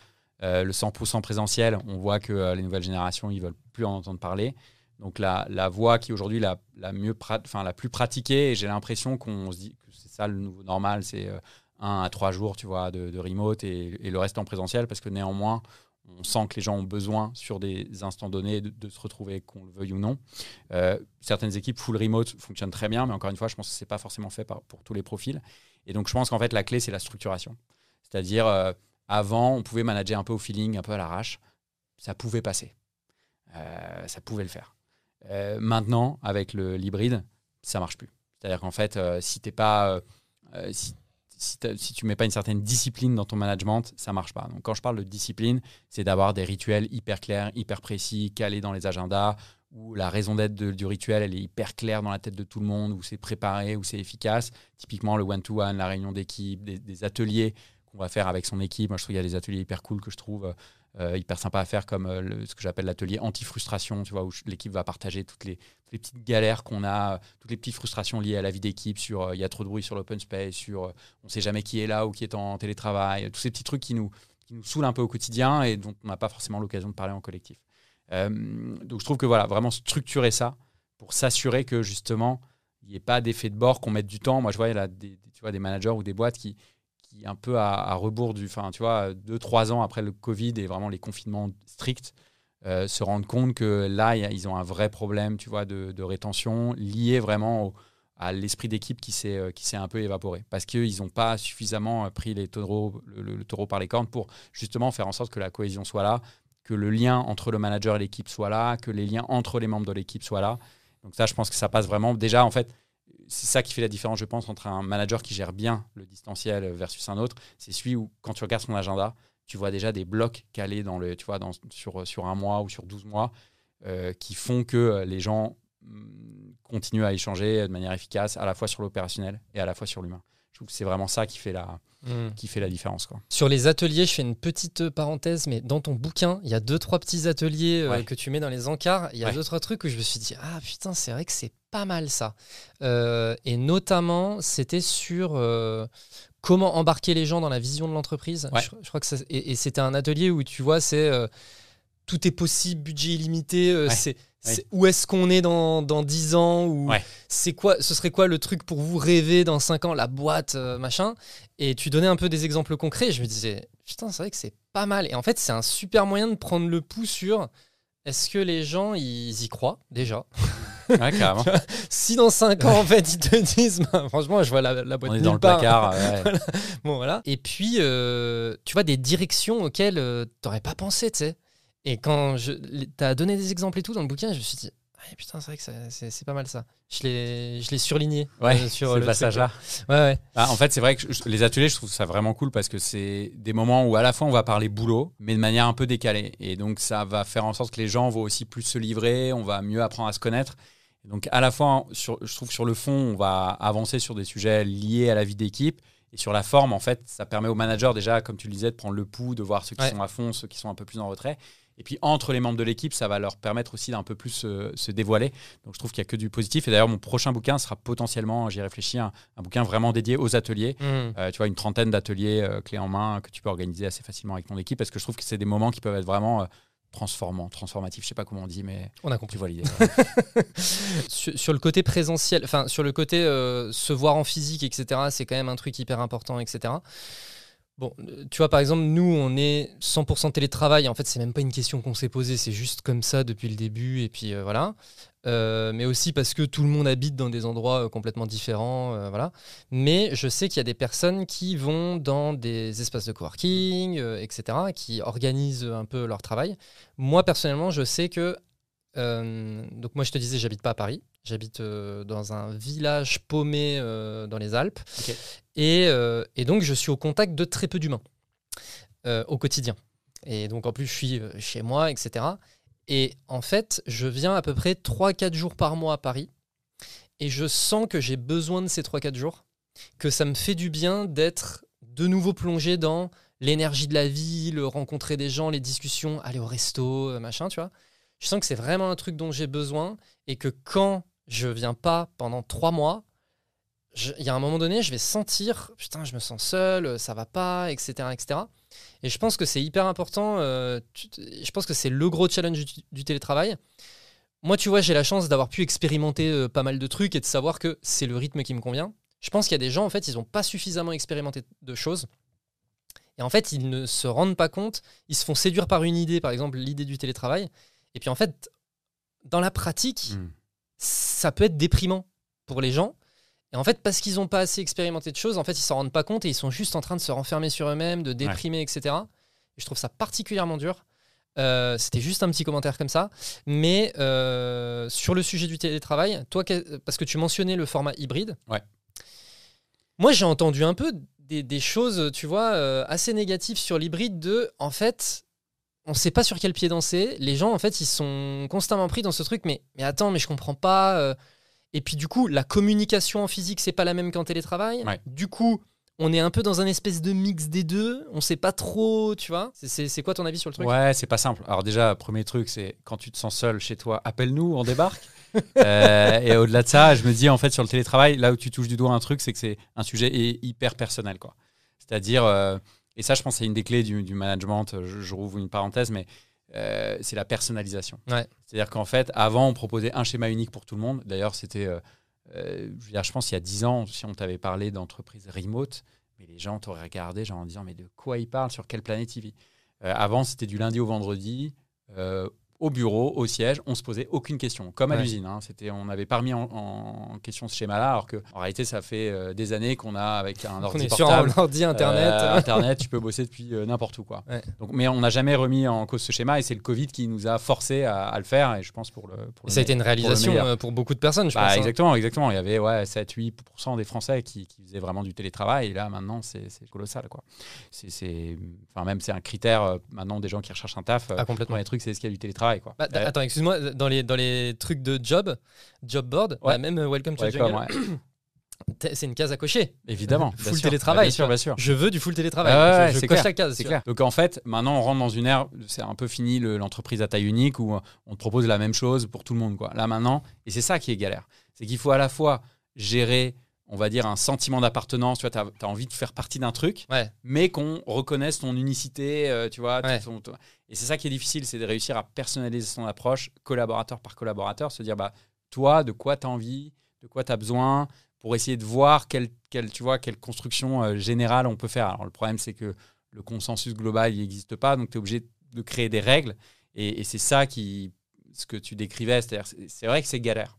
le 100% présentiel, on voit que les nouvelles générations, ils veulent plus en entendre parler. Donc la, la voie qui est aujourd'hui la, la, mieux enfin, la plus pratiquée, et j'ai l'impression qu'on se dit que c'est ça le nouveau normal, c'est euh, un à trois jours tu vois, de, remote et, le reste en présentiel, parce que néanmoins, on sent que les gens ont besoin sur des instants donnés de, se retrouver, qu'on le veuille ou non. Euh, certaines équipes full remote fonctionnent très bien, mais encore une fois, je pense que ce n'est pas forcément fait pour tous les profils. Et donc je pense qu'en fait, la clé, c'est la structuration. C'est-à-dire, euh, avant, on pouvait manager un peu au feeling, un peu à l'arrache. Ça pouvait passer. ça pouvait le faire. Euh, maintenant, avec l'hybride, ça marche plus. C'est-à-dire qu'en fait, euh, si t'es pas, euh, si, mets pas une certaine discipline dans ton management, ça marche pas. Donc, quand je parle de discipline, c'est d'avoir des rituels hyper clairs, hyper précis, calés dans les agendas, où la raison d'être du rituel, elle est hyper claire dans la tête de tout le monde, où c'est préparé, où c'est efficace. Typiquement, le one-to-one, la réunion d'équipe, des, ateliers qu'on va faire avec son équipe. Moi, je trouve qu'il y a des ateliers hyper cool que je trouve euh, hyper sympa à faire comme euh, ce que j'appelle l'atelier anti-frustration, où l'équipe va partager toutes les, les petites galères qu'on a, toutes les petites frustrations liées à la vie d'équipe, sur euh, il y a trop de bruit sur l'open space, sur on ne sait jamais qui est là ou qui est en télétravail, tous ces petits trucs qui nous, qui nous saoulent un peu au quotidien et dont on n'a pas forcément l'occasion de parler en collectif. Donc je trouve que voilà, vraiment structurer ça pour s'assurer que justement, n'y ait pas d'effet de bord, qu'on mette du temps. Moi, je vois, il a des, tu des managers ou des boîtes qui, un peu à, rebours du, enfin, tu vois, deux, trois ans après le Covid et vraiment les confinements stricts, euh, se rendent compte que là, ils ont un vrai problème, de, rétention lié vraiment à l'esprit d'équipe qui s'est euh, qui s'est un peu évaporé parce qu'ils n'ont pas suffisamment pris les taureaux, le, taureau par les cornes pour justement faire en sorte que la cohésion soit là, que le lien entre le manager et l'équipe soit là, que les liens entre les membres de l'équipe soient là. Donc ça, je pense que ça passe vraiment. Déjà, en fait, c'est ça qui fait la différence, je pense, entre un manager qui gère bien le distanciel versus un autre. C'est celui où, quand tu regardes son agenda, tu vois déjà des blocs calés dans le, tu vois, sur, sur un mois ou sur 12 mois euh, qui font que les gens mm, continuent à échanger de manière efficace, à la fois sur l'opérationnel et à la fois sur l'humain. Je trouve que c'est vraiment ça qui fait la, hmm. qui fait la différence. Quoi.
Sur les ateliers, je fais une petite parenthèse, mais dans ton bouquin, il y a deux, trois petits ateliers euh, que tu mets dans les encarts. Il y a deux, trois trucs où je me suis dit, ah putain, c'est vrai que c'est pas mal ça. Euh, et notamment, c'était sur euh, comment embarquer les gens dans la vision de l'entreprise. Je, crois que ça, et, c'était un atelier où tu vois, c'est tout est possible, budget illimité, c'est où est-ce qu'on est dans, dans 10 ans ou c'est quoi ce serait quoi le truc pour vous rêver dans 5 ans la boîte euh, machin? Et tu donnais un peu des exemples concrets je me disais putain c'est vrai que c'est pas mal. Et en fait c'est un super moyen de prendre le pouls sur est-ce que les gens ils y croient déjà?
Ouais, carrément.
si dans 5 ans en fait ils te disent bah, franchement je vois la, la boîte
on est dans le placard
bon voilà. Et puis euh, tu vois des directions auxquelles euh, tu n'aurais pas pensé tu sais et quand tu as donné des exemples et tout dans le bouquin, je me suis dit, ah, putain, c'est vrai que c'est pas mal ça. Je l'ai surligné
ouais, euh, sur le passage-là.
Ouais, ouais.
Bah, en fait, c'est vrai que les ateliers, je trouve ça vraiment cool parce que c'est des moments où à la fois on va parler boulot, mais de manière un peu décalée. Et donc, ça va faire en sorte que les gens vont aussi plus se livrer, on va mieux apprendre à se connaître. donc, à la fois, sur, je trouve sur le fond, on va avancer sur des sujets liés à la vie d'équipe. Et sur la forme, en fait, ça permet aux managers déjà, comme tu le disais, de prendre le pouls, de voir ceux qui sont à fond, ceux qui sont un peu plus en retrait. Et puis entre les membres de l'équipe, ça va leur permettre aussi d'un peu plus se, dévoiler. Donc je trouve qu'il n'y a que du positif. Et d'ailleurs, mon prochain bouquin sera potentiellement, j'y réfléchis, un, un, bouquin vraiment dédié aux ateliers. Mmh. Euh, tu vois, une trentaine d'ateliers euh, clés en main que tu peux organiser assez facilement avec ton équipe parce que je trouve que c'est des moments qui peuvent être vraiment. Euh, transformants, transformatifs, je sais pas comment on dit, mais
on a compris.
Tu vois l'idée.
sur, le côté présentiel, enfin sur le côté se voir en physique, etc. C'est quand même un truc hyper important, etc. Bon, tu vois, par exemple, nous, on est 100% télétravail. En fait, c'est même pas une question qu'on s'est posée, c'est juste comme ça depuis le début, et puis euh, voilà. Euh, mais aussi parce que tout le monde habite dans des endroits euh, complètement différents, voilà. Mais je sais qu'il y a des personnes qui vont dans des espaces de coworking, etc., qui organisent un peu leur travail. Moi, personnellement, je sais que donc moi je te disais j'habite pas à Paris, j'habite dans un village paumé dans les Alpes euh, et, donc, je suis au contact de très peu d'humains euh, au quotidien. Et donc, en plus, je suis euh, chez moi, etc. Et en fait, je viens à peu près 3-4 jours par mois à Paris. Et je sens que j'ai besoin de ces 3-4 jours, que ça me fait du bien d'être de nouveau plongé dans l'énergie de la ville, rencontrer des gens, les discussions, aller au resto, machin, tu vois. Je sens que c'est vraiment un truc dont j'ai besoin et que quand je viens pas pendant 3 mois, il y a un moment donné, je vais sentir, putain, je me sens seul, ça va pas, etc. etc. Et je pense que c'est hyper important. Euh, je pense que c'est le gros challenge du, télétravail. Moi, tu vois, j'ai la chance d'avoir pu expérimenter euh, pas mal de trucs et de savoir que c'est le rythme qui me convient. Je pense qu'il y a des gens, en fait, ils n'ont pas suffisamment expérimenté de choses. Et en fait, ils ne se rendent pas compte. Ils se font séduire par une idée, par exemple, l'idée du télétravail. Et puis, en fait, dans la pratique, hmm. ça peut être déprimant pour les gens et en fait, parce qu'ils n'ont pas assez expérimenté de choses, en fait, ils s'en rendent pas compte et ils sont juste en train de se renfermer sur eux-mêmes, de déprimer, etc. Et je trouve ça particulièrement dur. Euh, c'était juste un petit commentaire comme ça. Mais euh, sur le sujet du télétravail, toi, parce que tu mentionnais le format hybride.
Ouais.
Moi, j'ai entendu un peu des, choses, tu vois, euh, assez négatives sur l'hybride de, en fait, on ne sait pas sur quel pied danser. Les gens, en fait, ils sont constamment pris dans ce truc. Mais, mais attends, mais je comprends pas. Et puis du coup, la communication en physique, c'est pas la même qu'en télétravail. Du coup, on est un peu dans un espèce de mix des deux. On sait pas trop, tu vois. C'est quoi ton avis sur le truc?
Ouais, c'est pas simple. Alors déjà, premier truc, c'est quand tu te sens seul chez toi, appelle-nous, on débarque. Euh, et au-delà de ça, je me dis en fait sur le télétravail, là où tu touches du doigt un truc, c'est que c'est un sujet hyper personnel, quoi. C'est-à-dire, euh, et ça, je pense, c'est une des clés du, management. Je, je, rouvre une parenthèse, mais euh, c'est la personnalisation. C'est-à-dire qu'en fait, avant, on proposait un schéma unique pour tout le monde. D'ailleurs, c'était euh, euh, je, veux dire, je pense qu'il y a 10 ans, si on t'avait parlé d'entreprise remote, mais les gens t'auraient regardé genre en disant mais de quoi il parle, sur quelle planète il vit Euh, Avant, c'était du lundi au vendredi. Au bureau, au siège, on se posait aucune question, comme à
Ouais.
l'usine. hein. C'était, on n'avait pas remis en, en question ce schéma-là, alors que en réalité, ça fait euh, des années qu'on a avec un
On
ordi
sur
portable.
un ordi internet.
Euh, Internet, tu peux bosser depuis euh, n'importe où. Quoi.
Ouais.
Donc, mais on n'a jamais remis en cause ce schéma et c'est le Covid qui nous a forcé à, à le faire. Et je pense pour le. Pour
Et
le
ça a été une réalisation pour beaucoup de personnes, je
Bah,
pense. hein.
exactement, exactement. Il y avait ouais, 7-8% des Français qui, qui faisaient vraiment du télétravail. Et là, maintenant, c'est colossal. Quoi. C'est, enfin, même, c'est un critère maintenant des gens qui recherchent un taf.
Ah, complètement.
les trucs, c'est ce qu'il y a du télétravail? Quoi.
Bah,
Euh,
Attends, excuse-moi, dans les, dans les trucs de job, job board,
Ouais.
bah, même euh, Welcome to
ouais,
the
comme,
Jungle,
ouais.
c'est une case à cocher.
Évidemment.
Full
sûr.
télétravail,
Bien sûr, bien sûr.
Je veux du full télétravail.
Ah ouais,
je coche
clair,
la case.
C'est clair. Donc en fait, maintenant on rentre dans une ère, c'est un peu fini le- l'entreprise à taille unique où on te propose la même chose pour tout le monde. Quoi. Là maintenant, et c'est ça qui est galère, c'est qu'il faut à la fois gérer, on va dire, un sentiment d'appartenance, tu vois, tu as, envie de faire partie d'un truc.
Ouais.
mais qu'on reconnaisse ton unicité, euh, tu vois.
Ouais.
ton- ton- et c'est ça qui est difficile, c'est de réussir à personnaliser son approche, collaborateur par collaborateur, se dire, bah, toi, de quoi tu as envie, de quoi tu as besoin, pour essayer de voir quelle, quelle, tu vois, quelle construction euh, générale on peut faire. Alors le problème, c'est que le consensus global, il n'existe pas, donc tu es obligé de créer des règles. Et, et c'est ça qui, ce que tu décrivais, c'est-à-dire, c'est- c'est vrai que c'est galère.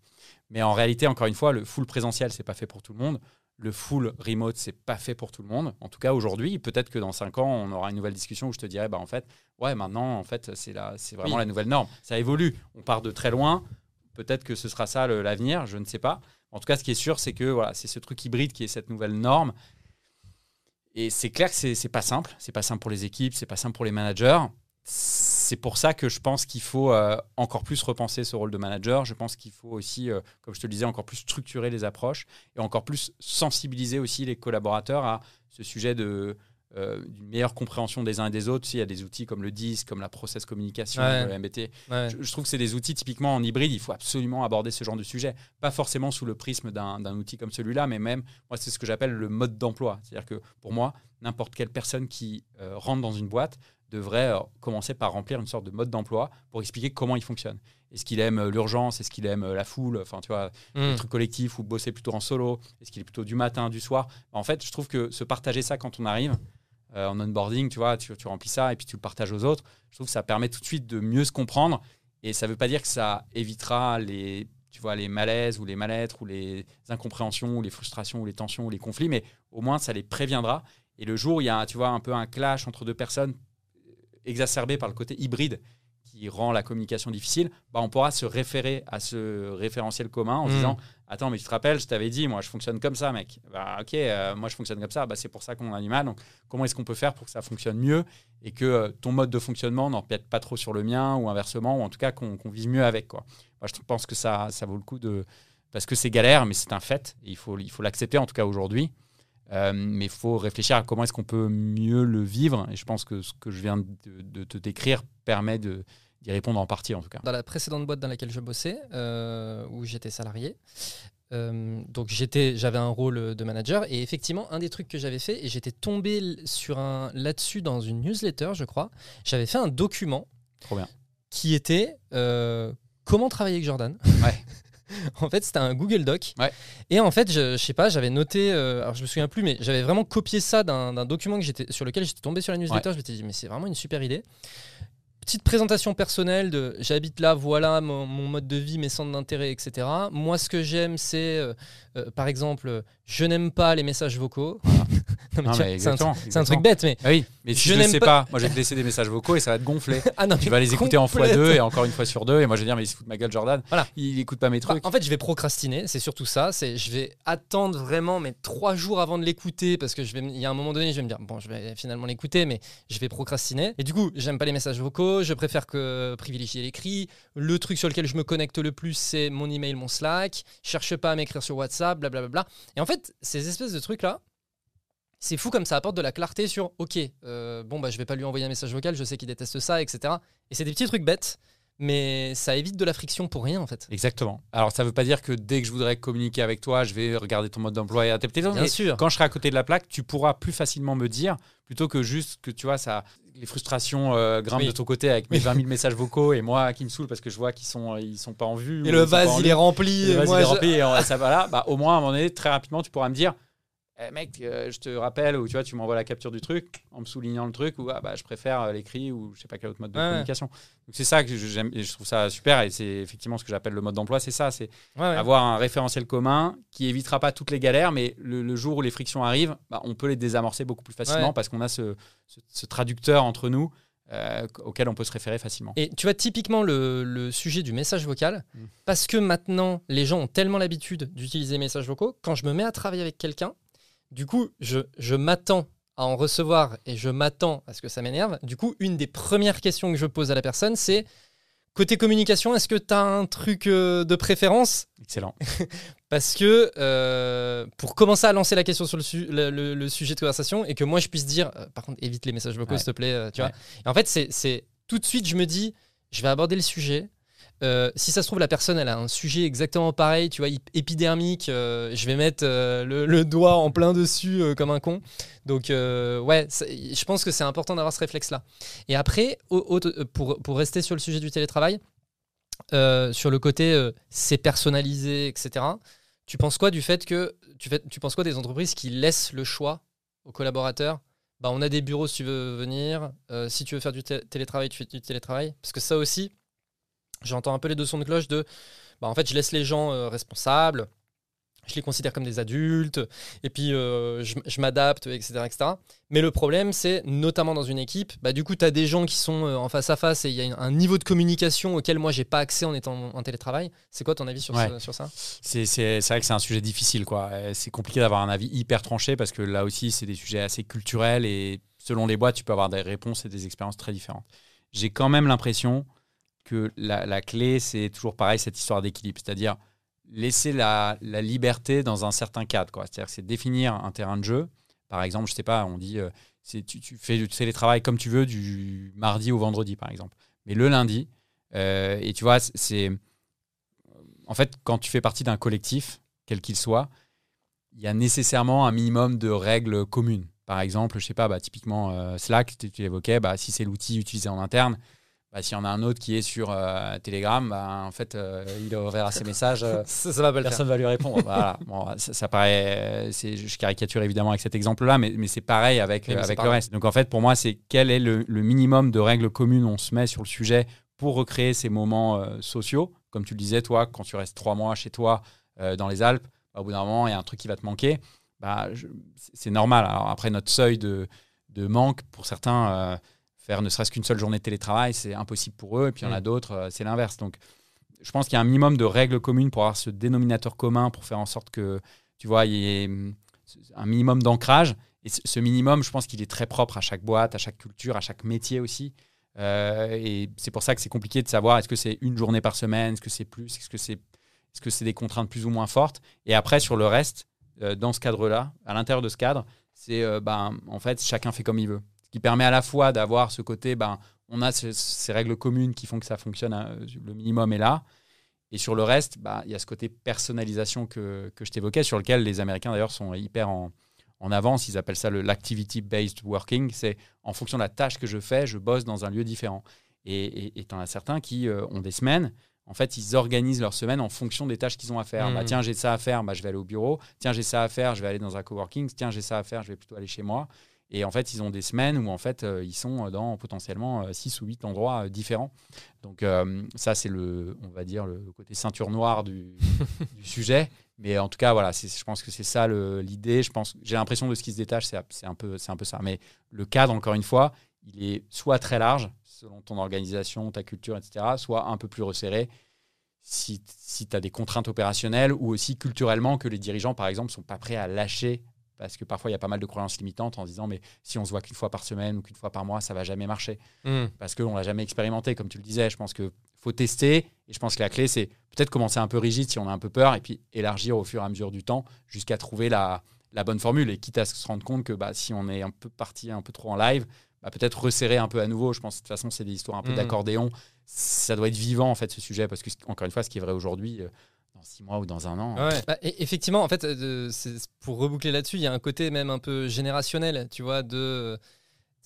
Mais en réalité, encore une fois, le full présentiel, c'est pas fait pour tout le monde. Le full remote, c'est pas fait pour tout le monde. En tout cas, aujourd'hui, peut-être que dans cinq ans, on aura une nouvelle discussion où je te dirais, bah en fait, ouais, maintenant, en fait, c'est vraiment
Oui.
la nouvelle norme. Ça évolue. On part de très loin. Peut-être que ce sera ça l'avenir. Je ne sais pas. En tout cas, ce qui est sûr, c'est que voilà, c'est ce truc hybride qui est cette nouvelle norme. Et c'est clair que c'est pas simple. C'est pas simple pour les équipes, c'est pas simple pour les managers. C'est pour ça que je pense qu'il faut euh, encore plus repenser ce rôle de manager. Je pense qu'il faut aussi, euh, comme je te le disais, encore plus structurer les approches et encore plus sensibiliser aussi les collaborateurs à ce sujet de euh, d'une meilleure compréhension des uns et des autres. Il y a des outils comme le DIS, comme la process communication,
Ouais.
le MBT.
Ouais.
Je, je trouve que c'est des outils typiquement en hybride. Il faut absolument aborder ce genre de sujet. Pas forcément sous le prisme d'un outil comme celui-là, mais même, moi, c'est ce que j'appelle le mode d'emploi. C'est-à-dire que pour moi, n'importe quelle personne qui euh, rentre dans une boîte devrait euh, commencer par remplir une sorte de mode d'emploi pour expliquer comment il fonctionne. Est-ce qu'il aime euh, l'urgence? Est-ce qu'il aime euh, la foule? Enfin, tu vois,
Hmm.
des trucs collectifs ou bosser plutôt en solo? Est-ce qu'il est plutôt du matin, du soir? En fait, je trouve que se partager ça quand on arrive euh, en onboarding, tu vois, tu, tu remplis ça et puis tu le partages aux autres. Je trouve que ça permet tout de suite de mieux se comprendre et ça ne veut pas dire que ça évitera les, tu vois, les malaises ou les mal-être ou les incompréhensions ou les frustrations ou les tensions ou les conflits, mais au moins ça les préviendra. Et le jour où il y a, tu vois, un peu un clash entre deux personnes exacerbé par le côté hybride qui rend la communication difficile, bah, on pourra se référer à ce référentiel commun en
Mm.
disant Attends, mais tu te rappelles, je t'avais dit, moi je fonctionne comme ça, mec. Bah, ok, euh, moi je fonctionne comme ça, bah, c'est pour ça qu'on a du mal. Donc, comment est-ce qu'on peut faire pour que ça fonctionne mieux et que euh, ton mode de fonctionnement n'empiète pas trop sur le mien ou inversement, ou en tout cas qu'on qu'on vive mieux avec. Quoi. Moi, je pense que ça, ça vaut le coup de. Parce que c'est galère, mais c'est un fait. Et il faut il faut l'accepter, en tout cas aujourd'hui. Euh, mais il faut réfléchir à comment est-ce qu'on peut mieux le vivre. Et je pense que ce que je viens de, de te décrire permet de- d'y répondre en partie, en tout cas.
Dans la précédente boîte dans laquelle je bossais, euh, où j'étais salarié, euh, donc j'étais, j'avais un rôle de manager et effectivement un des trucs que j'avais fait et j'étais tombé sur un là-dessus dans une newsletter, je crois. J'avais fait un document
Trop bien.
qui était comment travailler avec Jordan.
Ouais.
en fait, c'était un Google Doc.
Ouais.
Et en fait, je, je sais pas, j'avais noté, euh, alors je me souviens plus, mais j'avais vraiment copié ça d'un document que j'étais sur lequel j'étais tombé sur la newsletter. Je m'étais dit, mais c'est vraiment une super idée. Petite présentation personnelle de j'habite là, voilà mon, mon mode de vie, mes centres d'intérêt, etc. Moi, ce que j'aime, c'est, euh, euh, par exemple, je n'aime pas les messages vocaux. Non, mais
Non,
tu
mais
vois, c'est un,
exactement,
c'est un truc bête, mais
Ah Oui, mais si
Je
ne sais
pas-
moi je vais te laisser des messages vocaux et ça va te gonfler.
ah non,
Tu vas les écouter en fois deux et encore une fois sur deux. Et moi je vais dire, mais il se fout de ma gueule, Jordan.
Voilà.
Il écoute pas mes
Bah,
trucs.
en fait, je vais procrastiner, c'est surtout ça. C'est je vais attendre vraiment mais trois jours avant de l'écouter parce que je vais, m- il y a un moment donné, je vais me dire bon, je vais finalement l'écouter, mais je vais procrastiner. Et du coup, j'aime pas les messages vocaux. Je préfère que privilégier l'écrit. Le truc sur lequel je me connecte le plus, c'est mon email, mon Slack. Je cherche pas à m'écrire sur WhatsApp, blablabla. Et en fait, ces espèces de trucs là. C'est fou comme ça apporte de la clarté sur OK, euh, bon bah je vais pas lui envoyer un message vocal, je sais qu'il déteste ça, etc. Et c'est des petits trucs bêtes, mais ça évite de la friction pour rien en fait.
Exactement. Alors ça veut pas dire que dès que je voudrais communiquer avec toi, je vais regarder ton mode d'emploi et adapter.
Bien sûr.
quand je serai à côté de la plaque, tu pourras plus facilement me dire, plutôt que juste que tu vois, ça, les frustrations euh, grimpent
Oui.
de ton côté avec mes 20 000 messages vocaux et moi qui me saoule parce que je vois qu'ils sont, ils sont pas en vue.
Et le vase, il est rempli.
Le
et
vase,
moi,
il est
je-
rempli et on- ça va là. Bah, au moins, à un moment donné, très rapidement, tu pourras me dire Eh, mec, euh, je te rappelle, ou tu vois, tu m'envoies la capture du truc en me soulignant le truc, ou ah, bah, je préfère euh, l'écrit, ou je sais pas quel autre mode de
Ouais,
communication. Donc c'est ça que j'aime et je trouve ça super, et c'est effectivement ce que j'appelle le mode d'emploi, c'est ça, c'est
Ouais, ouais.
avoir un référentiel commun qui évitera pas toutes les galères, mais le, le jour où les frictions arrivent, bah, on peut les désamorcer beaucoup plus facilement parce qu'on a ce, ce- ce traducteur entre nous euh, auquel on peut se référer facilement.
Et tu vois, typiquement, le, le sujet du message vocal,
Mm.
parce que maintenant, les gens ont tellement l'habitude d'utiliser les messages vocaux, quand je me mets à travailler avec quelqu'un, du coup, je, je m'attends à en recevoir et je m'attends à ce que ça m'énerve. Du coup, une des premières questions que je pose à la personne, c'est côté communication, est-ce que tu as un truc euh, de préférence?
Excellent.
parce que euh, pour commencer à lancer la question sur le, su- le- le- le sujet de conversation et que moi je puisse dire, euh, par contre, évite les messages vocaux
Ouais.
s'il te plaît, tu
Ouais.
vois. Et en fait, c'est- c'est tout de suite, je me dis, je vais aborder le sujet. Euh, si ça se trouve, la personne, elle a un sujet exactement pareil, tu vois, ép- épidermique. euh, je vais mettre euh, le, doigt en plein dessus comme un con. Donc, ouais, je pense que c'est important d'avoir ce réflexe-là. Et après, pour, pour rester sur le sujet du télétravail, sur le côté c'est personnalisé, etc. Tu penses quoi du fait que tu, penses quoi des entreprises qui laissent le choix aux collaborateurs? Bah, On a des bureaux si tu veux venir. si tu veux faire du té- télétravail, tu fais du télétravail. Parce que ça aussi, j'entends un peu les deux sons de cloche de bah, en fait, je laisse les gens euh, responsables. Je les considère comme des adultes, et puis euh, je, je m'adapte, etc., etc. Mais le problème, c'est, notamment dans une équipe, bah, du coup, tu as des gens qui sont euh, en face à face et il y a une- un niveau de communication auquel moi, j'ai pas accès en étant en télétravail. C'est quoi ton avis sur,
Ouais.
ce- sur ça?
C'est vrai que c'est un sujet difficile. quoi. C'est compliqué d'avoir un avis hyper tranché parce que là aussi, c'est des sujets assez culturels et selon les boîtes, tu peux avoir des réponses et des expériences très différentes. J'ai quand même l'impression que la, clé, c'est toujours pareil, cette histoire d'équilibre. C'est-à-dire laisser la, liberté dans un certain cadre. C'est-à-dire c'est définir un terrain de jeu. Par exemple, je sais pas, on dit, euh, tu, tu fais du télétravail comme tu veux du mardi au vendredi, par exemple. Mais le lundi, euh, et tu vois, c'est en fait, quand tu fais partie d'un collectif, quel qu'il soit, il y a nécessairement un minimum de règles communes. Par exemple, je sais pas, bah, typiquement euh, Slack, tu, tu l'évoquais, bah, si c'est l'outil utilisé en interne, bah, s'il y en a un autre qui est sur euh, Telegram, bah, en fait, euh, il verra ses messages. euh,
Ça, ça va pas.
Personne va lui répondre. Voilà. Bon, ça, ça paraît. c'est- Je caricature évidemment avec cet exemple-là, mais, mais c'est pareil avec,
Oui,
avec le
pareil.
reste. Donc en fait, pour moi, c'est quel est le, le minimum de règles communes on se met sur le sujet pour recréer ces moments sociaux. Comme tu le disais, toi, quand tu restes trois mois chez toi dans les Alpes, bah, au bout d'un moment, il y a un truc qui va te manquer. Bah, c'est normal. Alors après, notre seuil de, de manque, pour certains, faire ne serait-ce qu'une seule journée de télétravail, c'est impossible pour eux. Et puis il y en a
Mm.
d'autres, euh, c'est l'inverse. Donc je pense qu'il y a un minimum de règles communes pour avoir ce dénominateur commun, pour faire en sorte que, tu vois, il y ait hum, un minimum d'ancrage. Et ce ce minimum, je pense qu'il est très propre à chaque boîte, à chaque culture, à chaque métier aussi. Euh, et c'est pour ça que c'est compliqué de savoir est-ce que c'est une journée par semaine, est-ce que c'est plus, est-ce que c'est est-ce que c'est des contraintes plus ou moins fortes. Et après, sur le reste, euh, dans ce cadre-là, à l'intérieur de ce cadre, c'est euh, ben, en fait chacun fait comme il veut. Qui permet à la fois d'avoir ce côté, ben, on a ce- ces règles communes qui font que ça fonctionne, hein, le minimum est là. Et sur le reste, bah, il y a ce côté personnalisation que, que je t'évoquais, sur lequel les Américains d'ailleurs sont hyper en, en avance. Ils appellent ça l'activity-based working. C'est en fonction de la tâche que je fais, je bosse dans un lieu différent. Et tu en as certains qui euh, ont des semaines. En fait, ils organisent leur semaine en fonction des tâches qu'ils ont à faire. Bah, tiens, j'ai ça à faire, bah, je vais aller au bureau. Tiens, j'ai ça à faire, je vais aller dans un coworking. Tiens, j'ai ça à faire, je vais plutôt aller chez moi. Et en fait, ils ont des semaines où en fait, euh, ils sont dans potentiellement 6 ou 8 endroits euh, différents. Donc euh, ça, c'est le, on va dire, le côté ceinture noire du, du sujet. Mais en tout cas, voilà, je pense que c'est ça l'idée. Je pense, j'ai l'impression de ce qui se détache, c'est c'est un peu, c'est un peu ça. Mais le cadre, encore une fois, il est soit très large selon ton organisation, ta culture, etc., soit un peu plus resserré si, si tu as des contraintes opérationnelles ou aussi culturellement que les dirigeants, par exemple, sont pas prêts à lâcher parce que parfois il y a pas mal de croyances limitantes en se disant mais si on se voit qu'une fois par semaine ou qu'une fois par mois, ça va jamais marcher
Hmm.
parce qu'on l'a jamais expérimenté, comme tu le disais. Je pense que faut tester et je pense que la clé c'est peut-être commencer un peu rigide si on a un peu peur et puis élargir au fur et à mesure du temps jusqu'à trouver la, la bonne formule et quitte à se rendre compte que bah, si on est un peu parti un peu trop en live, bah, peut-être resserrer un peu à nouveau. Je pense que de toute façon c'est des histoires un peu
Mhm.
d'accordéon. Ça doit être vivant en fait ce sujet parce que encore une fois ce qui est vrai aujourd'hui euh, dans six mois ou dans un an.
Ouais. Bah, et- effectivement, en fait, euh, c'est- pour reboucler là-dessus, il y a un côté même un peu générationnel, tu vois, de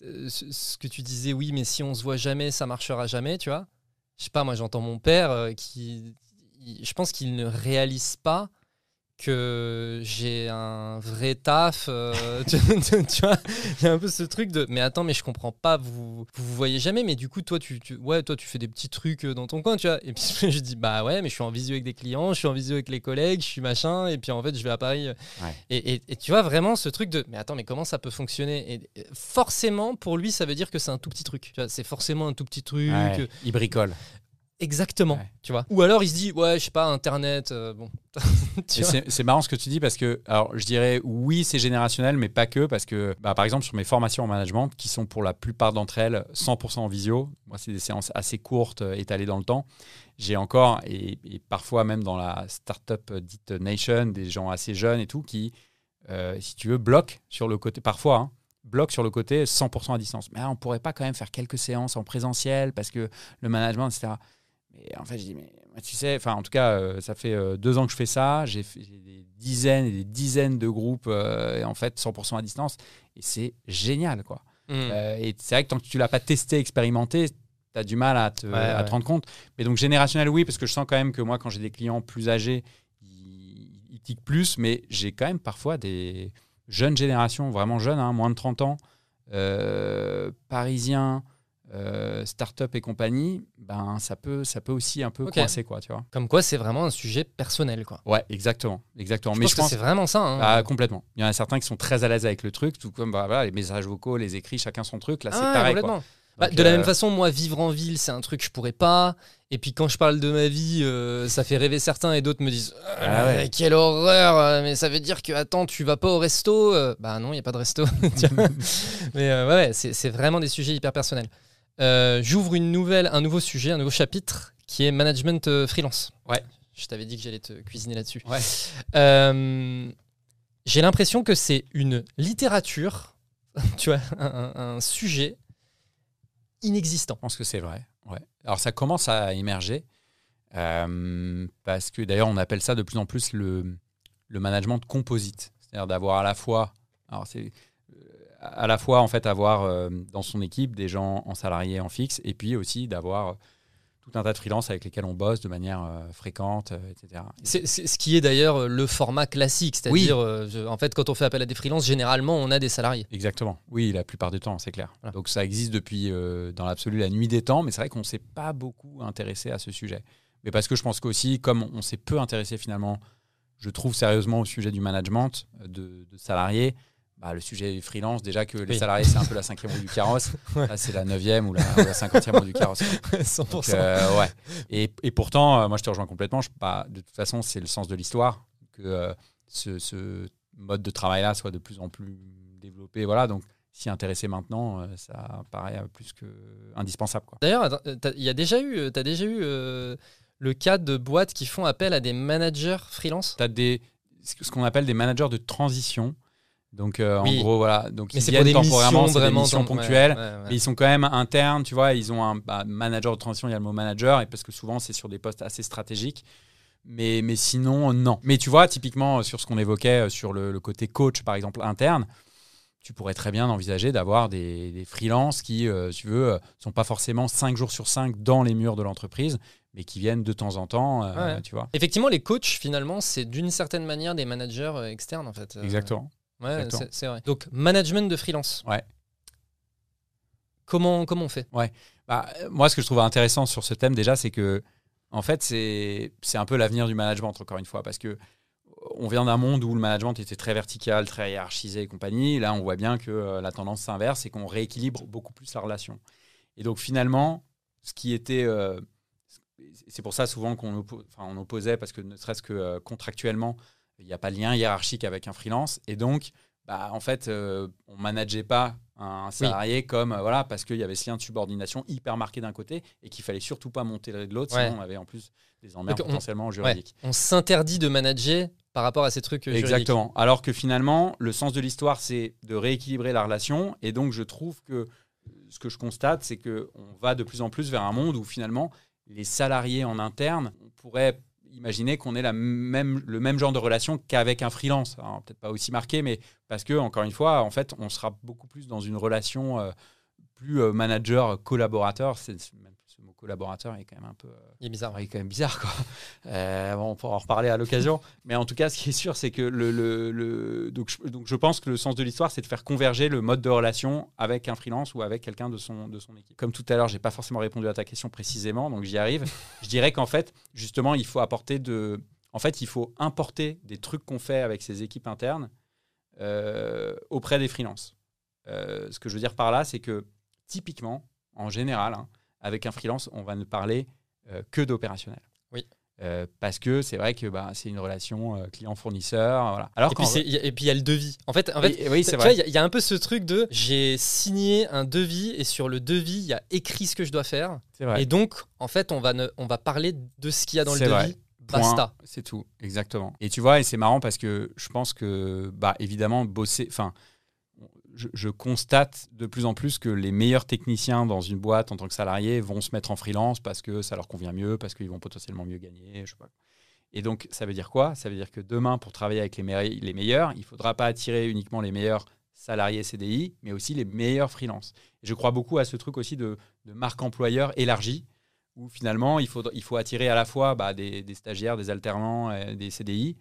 euh, ce ce que tu disais, oui, mais si on se voit jamais, ça marchera jamais, tu vois. Je sais pas, moi j'entends mon père euh, qui, il- je pense qu'il ne réalise pas que j'ai un vrai taf. euh, tu, vois, il y a un peu ce truc de, mais attends, mais je comprends pas, vous vous, vous voyez jamais, mais du coup toi tu, tu- ouais, toi tu fais des petits trucs euh, dans ton coin, tu vois. Et puis je dis, bah ouais, mais je suis en visio avec des clients, je suis en visio avec les collègues, je suis machin, et puis en fait je vais à Paris. euh,
Ouais.
et, et- et tu vois vraiment ce truc de mais attends mais comment ça peut fonctionner? Et, et forcément pour lui ça veut dire que c'est un tout petit truc tu vois c'est forcément un tout petit truc
Ouais, il bricole.
Exactement
Ouais.
tu vois ou alors il se dit ouais je sais pas internet euh, bon
C'est marrant ce que tu dis parce que, alors je dirais oui, c'est générationnel, mais pas que, parce que bah, par exemple sur mes formations en management, qui sont pour la plupart d'entre elles 100% en visio, moi c'est des séances assez courtes, euh, étalées dans le temps, j'ai encore, et, et parfois même dans la startup euh, dite Nation, des gens assez jeunes et tout, qui, euh, si tu veux, bloquent sur le côté, parfois, hein, bloquent sur le côté 100% à distance. Mais on pourrait pas quand même faire quelques séances en présentiel parce que le management, etc. Mais en fait, je dis, mais tu sais, enfin, en tout cas, euh, ça fait euh, deux ans que je fais ça. J'ai des dizaines et des dizaines de groupes, euh, et en fait, 100% à distance. Et c'est génial, quoi.
Mm.
Euh, et c'est vrai que tant que tu l'as pas testé, expérimenté, tu as du mal à te,
Ouais,
à
ouais.
te rendre compte. Mais donc, générationnel, oui, parce que je sens quand même que moi, quand j'ai des clients plus âgés, ils, ils tiquent plus, mais j'ai quand même parfois des jeunes générations, vraiment jeunes, hein, moins de 30 ans, parisiens, euh, start-up et compagnie, ben, ça, peut, ça peut aussi un peu
Ok.
coincer, quoi, tu vois.
comme quoi c'est vraiment un sujet personnel quoi
Ouais, exactement. exactement.
je
mais
pense
je
que
pense
c'est vraiment ça hein.
ah, complètement. Il y en a certains qui sont très à l'aise avec le truc, tout comme bah, voilà, les messages vocaux, les écrits, chacun son truc. Là, c'est
Ah ouais,
pareil. quoi.
Bah, de la
euh,
même façon, moi, vivre en ville, c'est un truc que je pourrais pas. Et puis quand je parle de ma vie, euh, ça fait rêver certains et d'autres me disent
Ah ouais.
Euh, Quelle horreur euh, Mais ça veut dire que, attends, tu vas pas au resto Bah non, il n'y a pas de resto. Mais ouais, ouais, c'est vraiment des sujets hyper personnels. Euh, J'ouvre une nouvelle, un nouveau sujet, un nouveau chapitre qui est management euh, freelance.
Ouais.
Je t'avais dit que j'allais te cuisiner là-dessus.
Ouais.
Euh, J'ai l'impression que c'est une littérature, tu vois, un, sujet inexistant.
Je pense que c'est vrai. Ouais. Alors ça commence à émerger parce que d'ailleurs on appelle ça de plus en plus le, le management composite, c'est-à-dire d'avoir à la fois, alors c'est à la fois en fait avoir euh, dans son équipe des gens en salarié en fixe et puis aussi d'avoir euh, tout un tas de freelances avec lesquels on bosse de manière euh, fréquente, euh, etc.
C'est c'est ce qui est d'ailleurs le format classique, c'est-à-dire, euh, je- en fait, quand on fait appel à des freelances, généralement, on a des salariés.
Exactement. Oui, la plupart du temps, c'est clair.
Voilà.
Donc ça existe depuis, dans l'absolu, la nuit des temps, mais c'est vrai qu'on ne s'est pas beaucoup intéressé à ce sujet. Mais parce que je pense qu'aussi, comme on s'est peu intéressé finalement, je trouve sérieusement au sujet du management de, de salariés, bah, le sujet freelance, déjà que les
Oui.
salariés, c'est un peu la cinquième roue du carrosse.
Ouais.
Là, c'est la neuvième ou la, ou la cinquantième roue du carrosse.
100%.
Donc, euh, ouais. et, et pourtant, euh, moi, je te rejoins complètement. Je, bah, de toute façon, c'est le sens de l'histoire que euh, ce, ce mode de travail-là soit de plus en plus développé. Voilà, donc s'y intéresser maintenant, ça paraît plus que indispensable.
D'ailleurs, il y a déjà eu, euh, t'as déjà eu le cas de boîtes qui font appel à des managers freelance?
Tu as des, ce qu'on appelle des managers de transition. Donc, euh,
Oui.
en gros, voilà. Donc,
Mais
ils viennent
des
temporairement,
missions
c'est des
vraiment
missions
ouais,
ponctuelles.
ouais, ouais.
Mais ils sont quand même internes, tu vois. Ils ont un bah, manager de transition, il y a le mot manager, et parce que souvent, c'est sur des postes assez stratégiques. Mais, mais sinon, non. Mais tu vois, typiquement, euh, sur ce qu'on évoquait, euh, sur le, le côté coach, par exemple, interne, tu pourrais très bien envisager d'avoir des, des freelances qui, euh, si tu veux, sont pas forcément 5 jours sur 5 dans les murs de l'entreprise, mais qui viennent de temps en temps, euh,
Ouais.
tu vois.
Effectivement, les coachs, finalement, c'est d'une certaine manière des managers euh, externes, en fait.
Exactement.
Ouais, c'est- vrai. Donc, management de freelance.
Ouais.
Comment, comment on fait?
Bah, euh, moi, ce que je trouve intéressant sur ce thème, déjà, c'est que, en fait, c'est un peu l'avenir du management, encore une fois, parce que euh, on vient d'un monde où le management était très vertical, très hiérarchisé et compagnie. Là, on voit bien que euh, la tendance s'inverse et qu'on rééquilibre beaucoup plus la relation. Et donc, finalement, ce qui était. euh, c'est pour ça souvent qu'on oppo- enfin, on opposait, parce que ne serait-ce que euh, contractuellement, il n'y a pas de lien hiérarchique avec un freelance. Et donc, bah, en fait, euh, on ne manageait pas un salarié comme, euh, voilà, parce qu'il y avait ce lien de subordination hyper marqué d'un côté et qu'il fallait surtout pas monter le de l'autre,
Ouais.
sinon on avait en plus des emmerdes
Donc, on-
potentiellement juridiques.
On s'interdit de manager par rapport à ces trucs euh, juridiques.
Exactement. Alors que finalement, le sens de l'histoire, c'est de rééquilibrer la relation. Et donc, je trouve que ce que je constate, c'est qu'on va de plus en plus vers un monde où finalement, les salariés en interne, on imaginez qu'on ait la même, le même genre de relation qu'avec un freelance. Peut-être pas aussi marqué, mais parce que, encore une fois, en fait, on sera beaucoup plus dans une relation euh, plus euh, manager-collaborateur. Collaborateur est quand même un peu. Euh,
il est bizarre.
Il est quand même bizarre, quoi. on pourra en reparler à l'occasion. mais en tout cas, ce qui est sûr, c'est que le, le, donc, je, donc, je pense que le sens de l'histoire, c'est de faire converger le mode de relation avec un freelance ou avec quelqu'un de son, de son équipe. Comme tout à l'heure, j'ai pas forcément répondu à ta question précisément, donc j'y arrive. je dirais qu'en fait, justement, il faut apporter de. En fait, il faut importer des trucs qu'on fait avec ses équipes internes auprès des freelances. ce que je veux dire par là, c'est que typiquement, en général, hein, avec un freelance, on va ne parler euh, que d'opérationnel.
Oui.
Euh, parce que c'est vrai que bah, c'est une relation euh, client-fournisseur. Voilà. Alors
et, puis et puis il y a le devis. En fait, en fait il y, a un peu ce truc de j'ai signé un devis et sur le devis, il y a écrit ce que je dois faire.
Vrai.
Et donc, en fait, on va, ne, on va parler de ce qu'il y a dans le devis. Basta.
C'est tout, exactement. Et tu vois, et c'est marrant parce que je pense que, bah, évidemment, bosser. Enfin, je, constate de plus en plus que les meilleurs techniciens dans une boîte en tant que salariés vont se mettre en freelance parce que ça leur convient mieux, parce qu'ils vont potentiellement mieux gagner. Et donc, ça veut dire quoi? Ça veut dire que demain, pour travailler avec les, les meilleurs, il ne faudra pas attirer uniquement les meilleurs salariés CDI, mais aussi les meilleurs freelances. Je crois beaucoup à ce truc aussi de, marque employeur élargie, où finalement, il faut, attirer à la fois bah, des, des, stagiaires, des alternants, euh, des CDI,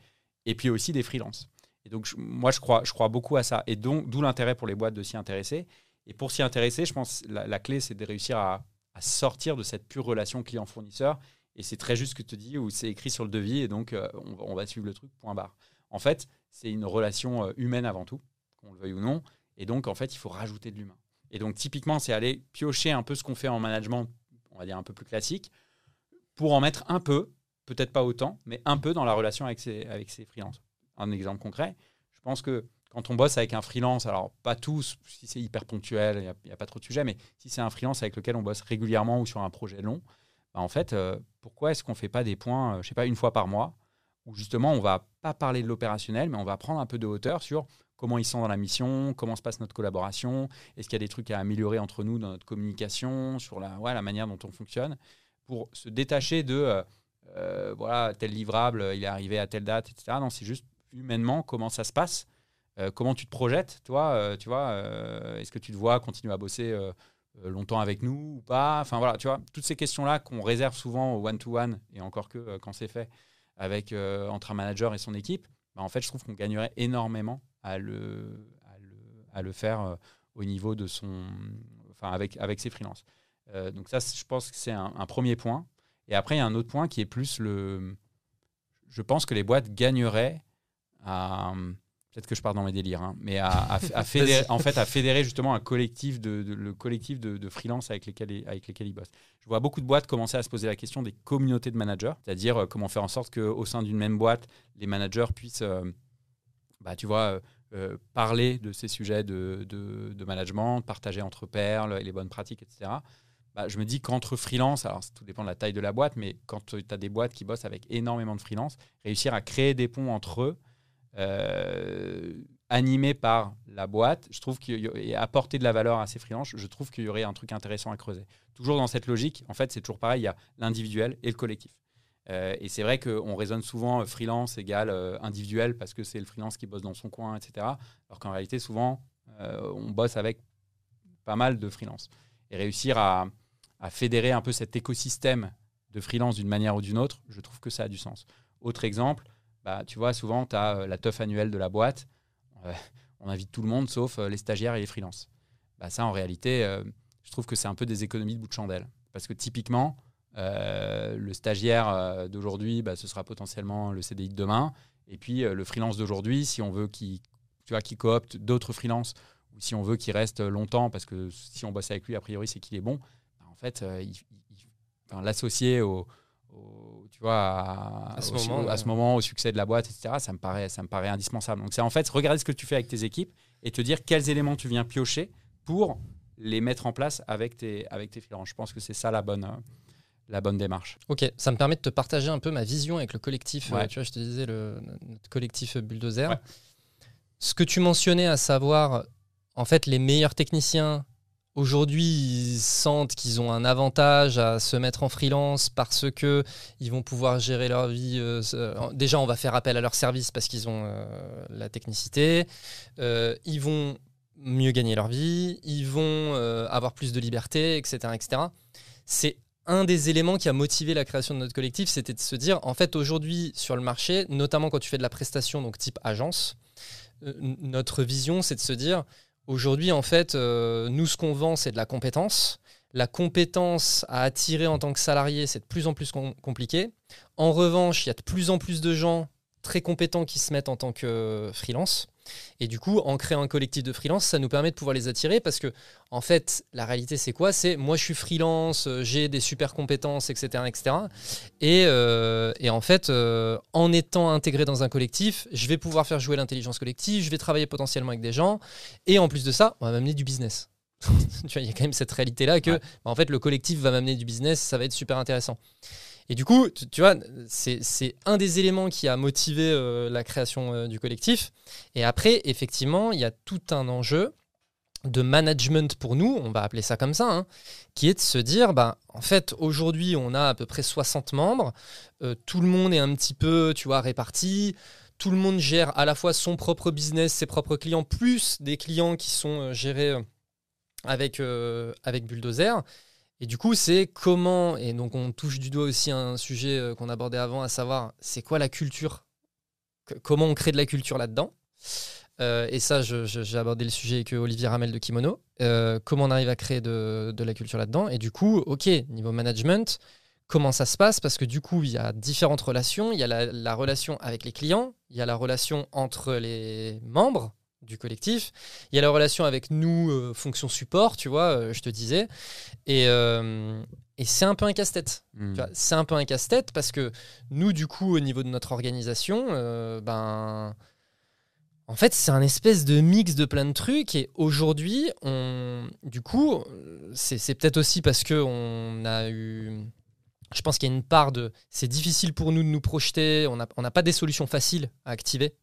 et puis aussi des freelances. Et donc, moi, je crois, je crois beaucoup à ça. Et donc, d'où l'intérêt pour les boîtes de s'y intéresser. Et pour s'y intéresser, je pense que la, clé, c'est de réussir à, sortir de cette pure relation client-fournisseur. Et c'est très juste ce que tu dis, où c'est écrit sur le devis, et donc euh, on, va suivre le truc, point barre. En fait, c'est une relation euh, humaine avant tout, qu'on le veuille ou non. Et donc, en fait, il faut rajouter de l'humain. Et donc, typiquement, c'est aller piocher un peu ce qu'on fait en management, on va dire un peu plus classique, pour en mettre un peu, peut-être pas autant, mais un peu dans la relation avec ses, avec un exemple concret. Je pense que quand on bosse avec un freelance, alors pas tous, si c'est hyper ponctuel, il n'y a, pas trop de sujets, mais si c'est un freelance avec lequel on bosse régulièrement ou sur un projet long, bah en fait, euh, pourquoi est-ce qu'on ne fait pas des points, euh, je sais pas, une fois par mois, où justement on va pas parler de l'opérationnel, mais on va prendre un peu de hauteur sur comment ils sont dans la mission, comment se passe notre collaboration, est-ce qu'il y a des trucs à améliorer entre nous dans notre communication, sur la, ouais, la manière dont on fonctionne, pour se détacher de, euh, voilà, tel livrable, il est arrivé à telle date, etc. Non, c'est juste humainement comment ça se passe, euh, comment tu te projettes, toi, euh, tu vois, euh, est-ce que tu te vois continuer à bosser longtemps avec nous ou pas? Enfin voilà, tu vois, toutes ces questions-là qu'on réserve souvent au one-to-one, et encore que quand c'est fait avec, entre un manager et son équipe, bah, en fait, je trouve qu'on gagnerait énormément à le, à le, faire au niveau de son. Enfin, avec, avec ses freelances. donc, ça, je pense que c'est un, un, premier point. Et après, il y a un autre point qui est plus le. Je pense que les boîtes gagneraient peut-être que je pars dans mes délires, hein, mais à, fédérer, en fait, à fédérer justement un collectif de, le collectif de, freelance avec lesquels, avec lesquels ils bossent. Je vois beaucoup de boîtes commencer à se poser la question des communautés de managers, c'est-à-dire euh, comment faire en sorte qu'au sein d'une même boîte, les managers puissent, euh, bah, tu vois, euh, parler de ces sujets de, de, management, partager entre pairs les bonnes pratiques, etc. Bah, je me dis qu'entre freelance, alors tout dépend de la taille de la boîte, mais quand tu as des boîtes qui bossent avec énormément de freelance, réussir à créer des ponts entre eux, animé par la boîte, je trouve qu'il et apporter de la valeur à ces freelances, je trouve qu'il y aurait un truc intéressant à creuser. Toujours dans cette logique, en fait, c'est toujours pareil, il y a l'individuel et le collectif. Euh, et c'est vrai qu'on raisonne souvent euh, freelance égale individuel parce que c'est le freelance qui bosse dans son coin, etc. Alors qu'en réalité, souvent, on bosse avec pas mal de freelance. Et réussir à, à, fédérer un peu cet écosystème de freelance d'une manière ou d'une autre, je trouve que ça a du sens. Autre exemple, bah, tu vois, souvent, tu as euh, la teuf annuelle de la boîte. Euh, on invite tout le monde sauf euh, les stagiaires et les freelances. Bah, ça, en réalité, je trouve que c'est un peu des économies de bout de chandelle. Parce que typiquement, le stagiaire d'aujourd'hui, bah, ce sera potentiellement le CDI de demain. Et puis, le freelance d'aujourd'hui, si on veut qu'il qui coopte d'autres freelances ou si on veut qu'il reste longtemps, parce que si on bosse avec lui, a priori, c'est qu'il est bon, bah, en fait, l'associer au tu vois, à, ce moment, à, ce moment, au succès de la boîte, etc., ça me paraît, ça me paraît indispensable. Donc, c'est en fait regarder ce que tu fais avec tes équipes et te dire quels éléments tu viens piocher pour les mettre en place avec tes, avec tes Je pense que c'est ça la bonne, la bonne démarche.
Ok, ça me permet de te partager un peu ma vision avec le collectif. Euh, tu vois, je te disais, le, notre collectif Bulldozer. Ce que tu mentionnais, à savoir, en fait, les meilleurs techniciens Aujourd'hui, ils sentent qu'ils ont un avantage à se mettre en freelance parce que ils vont pouvoir gérer leur vie. Euh, déjà, on va faire appel à leur service parce qu'ils ont euh, la technicité. Euh, ils vont mieux gagner leur vie. Ils vont avoir plus de liberté, etc., etc. C'est un des éléments qui a motivé la création de notre collectif, c'était de se dire, en fait, aujourd'hui sur le marché, notamment quand tu fais de la prestation, donc type agence, notre vision, c'est de se dire Aujourd'hui, en fait, euh, nous, ce qu'on vend, c'est de la compétence. La compétence à attirer en tant que salarié, c'est de plus en plus compliqué. En revanche, il y a de plus en plus de gens très compétents qui se mettent en tant que freelance. Et du coup, en créant un collectif de freelance, ça nous permet de pouvoir les attirer parce que, en fait, la réalité, c'est quoi? C'est moi, je suis freelance, euh, j'ai des super compétences, etc. etc. Et, euh, et en fait, euh, en étant intégré dans un collectif, je vais pouvoir faire jouer l'intelligence collective, je vais travailler potentiellement avec des gens. Et en plus de ça, on va m'amener du business. tu vois, il y a quand même cette réalité-là que, bah, en fait, le collectif va m'amener du business, ça va être super intéressant. Et du coup, tu, vois, c'est un des éléments qui a motivé euh, la création euh, du collectif. Et après, effectivement, il y a tout un enjeu de management pour nous, on va appeler ça comme ça, hein, qui est de se dire, bah, en fait, aujourd'hui, on a à peu près 60 membres, euh, tout le monde est un petit peu, tu vois, réparti, tout le monde gère à la fois son propre business, ses propres clients, plus des clients qui sont gérés avec, avec Bulldozer. Et du coup, c'est comment, et donc on touche du doigt aussi un sujet euh, qu'on abordait avant, à savoir c'est quoi la culture? Comment on crée de la culture là-dedans? Euh, Et ça, j'ai abordé le sujet avec Olivier Ramel de Kimono. Euh, comment on arrive à créer de, la culture là-dedans? Et du coup, ok, niveau management, comment ça se passe? Parce que du coup, il y a différentes relations. Il y a la relation avec les clients, il y a la relation entre les membres du collectif. Il y a la relation avec nous, euh, fonction support, tu vois, euh, je te disais. Et, euh, et c'est un peu un casse-tête. Hmm. C'est un peu un casse-tête parce que nous, du coup, au niveau de notre organisation, ben. En fait, c'est un espèce de mix de plein de trucs. Et aujourd'hui, on, du coup, c'est peut-être aussi parce qu'on a eu je pense qu'il y a une part de c'est difficile pour nous de nous projeter, on n'a on pas des solutions faciles à activer.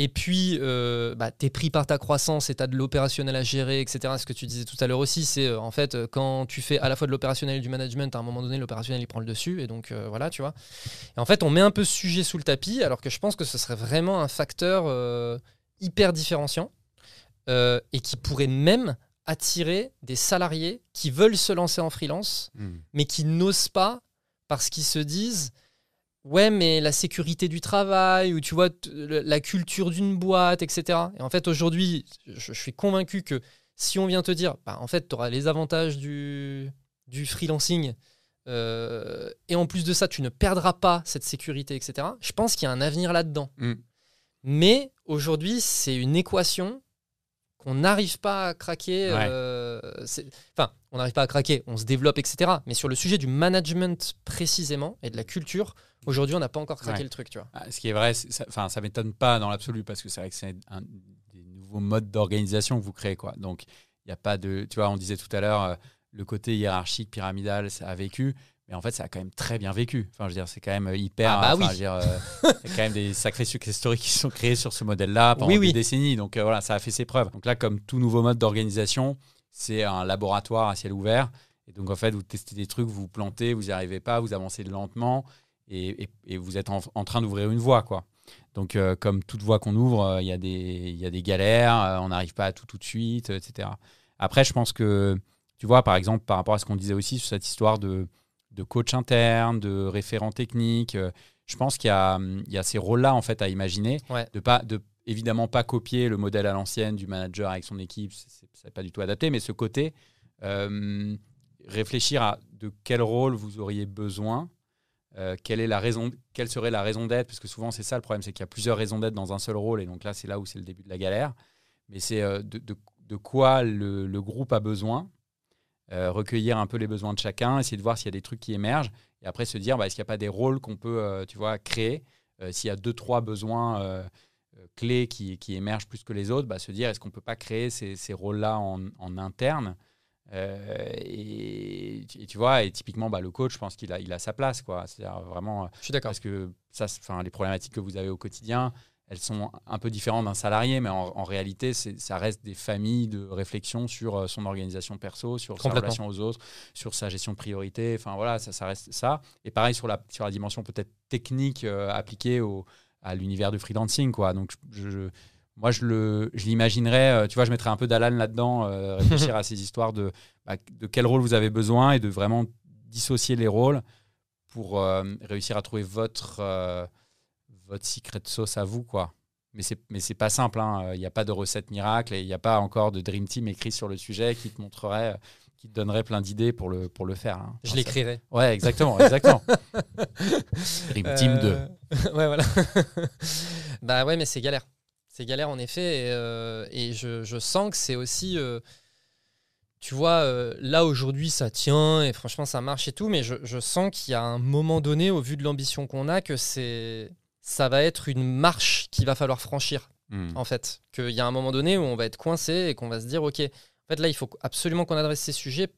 Et puis, euh, bah, tu es pris par ta croissance et tu as de l'opérationnel à gérer, etc. Ce que tu disais tout à l'heure aussi, c'est euh, en fait euh, quand tu fais à la fois de l'opérationnel et du management, à un moment donné, l'opérationnel il prend le dessus. Et donc voilà, tu vois. Et en fait, on met un peu ce sujet sous le tapis, alors que je pense que ce serait vraiment un facteur hyper différenciant et qui pourrait même attirer des salariés qui veulent se lancer en freelance, hmm. mais qui n'osent pas parce qu'ils se disent ouais mais la sécurité du travail ou tu vois la culture d'une boîte etc et en fait aujourd'hui je, suis convaincu que si on vient te dire bah, en fait tu auras les avantages du, du freelancing euh, et en plus de ça tu ne perdras pas cette sécurité etc je pense qu'il y a un avenir là-dedans mm. mais aujourd'hui c'est une équation qu'on n'arrive pas à craquer. Euh, enfin, on n'arrive pas à craquer, on se développe, etc. Mais sur le sujet du management précisément et de la culture, aujourd'hui, on n'a pas encore craqué le truc, tu vois.
Ah, ce qui est vrai, enfin, ça, m'étonne pas dans l'absolu parce que c'est vrai que c'est un des nouveaux modes d'organisation que vous créez, quoi. Donc, il n'y a pas de, tu vois, on disait tout à l'heure, euh, le côté hiérarchique, pyramidal, ça a vécu. Mais en fait, ça a quand même très bien vécu. Enfin, je veux dire, c'est quand même hyper.
Ah bah oui.
il y a quand même des sacrés success stories qui sont créés sur ce modèle-là pendant des décennies. Donc euh, voilà, ça a fait ses preuves. Donc là, comme tout nouveau mode d'organisation, c'est un laboratoire à ciel ouvert. Et donc en fait, vous testez des trucs, vous vous plantez, vous n'y arrivez pas, vous avancez lentement et, vous êtes en, train d'ouvrir une voie, quoi. Donc euh, comme toute voie qu'on ouvre, euh, il y, a des, y a des galères, on n'arrive pas à tout tout de suite, etc. Après, je pense que, tu vois, par exemple, par rapport à ce qu'on disait aussi sur cette histoire de de coach interne, de référent technique. Euh, je pense qu'il y, y a, ces rôles-là en fait à imaginer, de pas, de évidemment pas copier le modèle à l'ancienne du manager avec son équipe, c'est pas du tout adapté, mais ce côté euh, réfléchir à de quel rôle vous auriez besoin, euh, quelle est la raison, quelle serait la raison d'être, parce que souvent c'est ça le problème, c'est qu'il y a plusieurs raisons d'être dans un seul rôle, et donc là c'est là où c'est le début de la galère. Mais c'est de, de, quoi le, le, groupe a besoin euh, recueillir un peu les besoins de chacun, essayer de voir s'il y a des trucs qui émergent, et après se dire, bah, est-ce qu'il n'y a pas des rôles qu'on peut, euh, tu vois, créer euh, S'il y a deux, trois besoins clés qui, qui, émergent plus que les autres, bah, se dire, est-ce qu'on ne peut pas créer ces, ces rôles-là en, en, interne et, tu vois, et typiquement, bah, le coach, je pense qu'il a, il a sa place, quoi. C'est-à-dire vraiment.
Je suis d'accord.
Parce que ça, enfin, les problématiques que vous avez au quotidien, elles sont un peu différentes d'un salarié, mais en, réalité, ça reste des familles de réflexion sur euh, son organisation perso, sur sa relation aux autres, sur sa gestion de priorité. Enfin voilà, ça, ça reste ça. Et pareil sur la, sur la dimension peut-être technique euh, appliquée au, à l'univers du freelancing. Quoi. Donc je, moi, je l'imaginerais, euh, tu vois, je mettrais un peu d'Alan là-dedans, réfléchir à ces histoires de, bah, de quel rôle vous avez besoin et de vraiment dissocier les rôles pour réussir à trouver votre votre secret sauce à vous, quoi. Mais c'est, mais c'est pas simple, hein. il n'y a pas de recette miracle et il n'y a pas encore de Dream Team écrit sur le sujet qui te montrerait, qui te donnerait plein d'idées pour le, pour le faire. Hein.
Je l'écrirai.
Ouais, exactement, exactement. Dream Team 2.
Euh, ouais, voilà. bah ouais, mais c'est galère. C'est galère en effet et, euh, et je, je, sens que c'est aussi... Euh, tu vois, là aujourd'hui ça tient et franchement ça marche et tout, mais je, je sens qu'il y a un moment donné, au vu de l'ambition qu'on a, que c'est ça va être une marche qu'il va falloir franchir, hmm. en fait. Qu'il y a un moment donné où on va être coincé et qu'on va se dire, OK, en fait, là, il faut absolument qu'on adresse ces sujets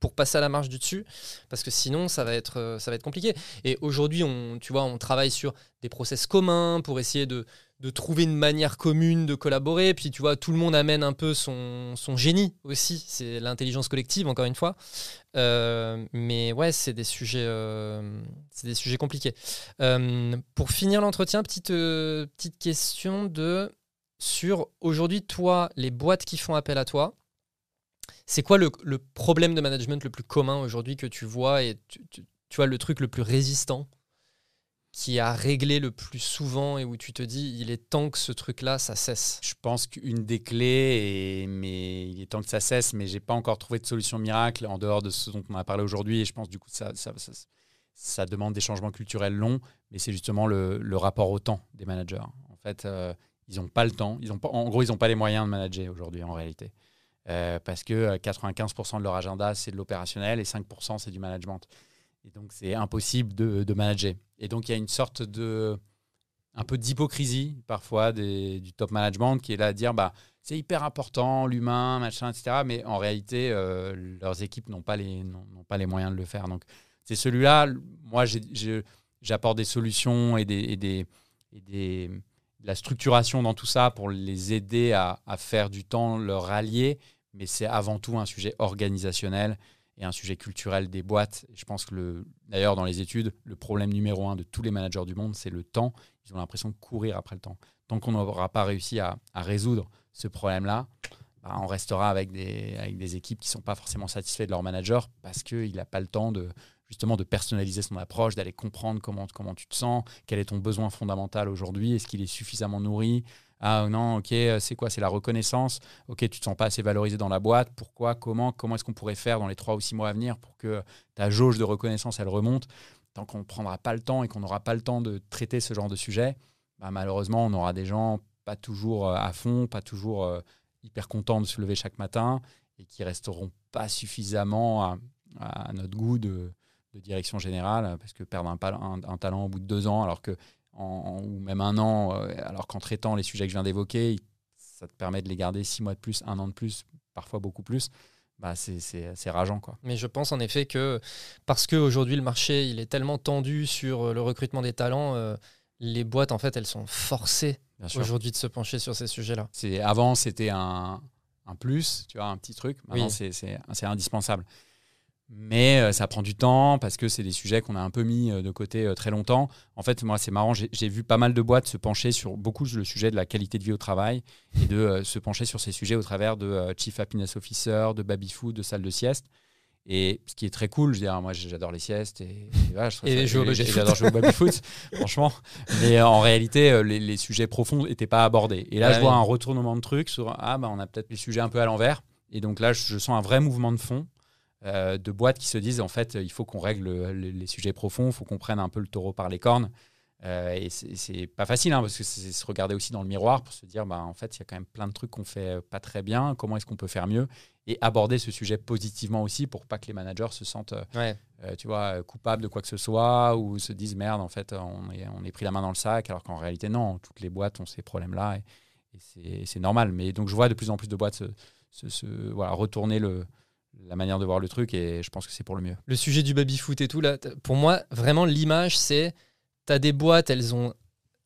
pour passer à la marche du dessus, parce que sinon, ça va être, euh, ça va être compliqué. Et aujourd'hui, on, tu vois, on travaille sur des process communs pour essayer de, de trouver une manière commune de collaborer. Puis tu vois, tout le monde amène un peu son, son génie aussi. C'est l'intelligence collective, encore une fois. Euh, mais ouais, c'est des sujets, euh, c'est des sujets compliqués. Euh, pour finir l'entretien, petite, petite question de sur aujourd'hui, toi, les boîtes qui font appel à toi. C'est quoi le, problème de management le plus commun aujourd'hui que tu vois et tu, tu vois le truc le plus résistant? Qui a réglé le plus souvent et où tu te dis il est temps que ce truc-là, ça cesse
Je pense qu'une des clés, mais il est temps que ça cesse, mais j'ai pas encore trouvé de solution miracle en dehors de ce dont on a parlé aujourd'hui. Et je pense du coup ça, ça, demande des changements culturels longs, mais c'est justement le, le, rapport au temps des managers. En fait, euh, ils n'ont pas le temps. Ils ont pas, en gros, ils n'ont pas les moyens de manager aujourd'hui en réalité. Euh, parce que 95% euh, de leur agenda, c'est de l'opérationnel et 5% c'est du management. Et donc, c'est impossible de, de, manager. Et donc, il y a une sorte de. un peu d'hypocrisie, parfois, du top management qui est là à dire bah, c'est hyper important, l'humain, machin, etc. Mais en réalité, euh, leurs équipes n'ont pas, les, n'ont pas les moyens de le faire. Donc, c'est celui-là. Moi, j'apporte des solutions et, des, et des, de la structuration dans tout ça pour les aider à, à faire du temps leur allié. Mais c'est avant tout un sujet organisationnel et un sujet culturel des boîtes. Je pense que, d'ailleurs, dans les études, le problème numéro un de tous les managers du monde, c'est le temps. Ils ont l'impression de courir après le temps. Tant qu'on n'aura pas réussi à, résoudre ce problème-là, bah, on restera avec des, équipes qui ne sont pas forcément satisfaites de leur manager parce qu'il n'a pas le temps de justement de personnaliser son approche, d'aller comprendre comment tu te sens, quel est ton besoin fondamental aujourd'hui, est-ce qu'il est suffisamment nourri, ah non, ok, euh, c'est quoi C'est la reconnaissance. Ok, tu te sens pas assez valorisé dans la boîte. Pourquoi Comment Comment est-ce qu'on pourrait faire dans les trois ou six mois à venir pour que ta jauge de reconnaissance elle remonte Tant qu'on ne prendra pas le temps et qu'on n'aura pas le temps de traiter ce genre de sujet, bah, malheureusement, on aura des gens pas toujours euh, à fond, pas toujours euh, hyper contents de se lever chaque matin et qui resteront pas suffisamment à, notre goût de, direction générale parce que perdre un, talent au bout de deux ans alors que ou même un an, euh, alors qu'en traitant les sujets que je viens d'évoquer, ça te permet de les garder six mois de plus, un an de plus, parfois beaucoup plus. Bah c'est rageant. Quoi.
Mais je pense en effet que parce qu'aujourd'hui le marché il est tellement tendu sur euh, le recrutement des talents, euh, les boîtes en fait elles sont forcées aujourd'hui de se pencher sur ces sujets-là.
Avant c'était un, un, plus, tu vois, un petit truc. Maintenant oui. c'est indispensable. Mais euh, ça prend du temps parce que c'est des sujets qu'on a un peu mis euh, de côté euh, très longtemps. En fait, moi, c'est marrant, j'ai vu pas mal de boîtes se pencher sur beaucoup le sujet de la qualité de vie au travail et de se pencher sur ces sujets au travers de Chief Happiness Officer, de baby food, de salle de sieste. Et ce qui est très cool, je veux dire, moi j'adore les siestes et,
et,
j'adore jouer au baby foot, franchement. Mais en réalité, les, sujets profonds n'étaient pas abordés. Et là, je vois un retournement de trucs sur ah bah on a peut-être les sujets un peu à l'envers. Et donc là, je sens un vrai mouvement de fond euh, de boîtes qui se disent en fait il faut qu'on règle les, sujets profonds, il faut qu'on prenne un peu le taureau par les cornes. Euh, et c'est pas facile hein, parce que c'est se regarder aussi dans le miroir pour se dire bah, en fait il y a quand même plein de trucs qu'on fait pas très bien, comment est-ce qu'on peut faire mieux? Et aborder ce sujet positivement aussi pour pas que les managers se sentent euh, tu vois, coupables de quoi que ce soit ou se disent merde en fait on est, on est pris la main dans le sac alors qu'en réalité non, toutes les boîtes ont ces problèmes-là et, c'est normal. Mais donc je vois de plus en plus de boîtes se, voilà, retourner le, la manière de voir le truc et je pense que c'est pour le mieux.
Le sujet du baby-foot et tout, là, pour moi, vraiment, l'image, c'est tu as des boîtes, elles ont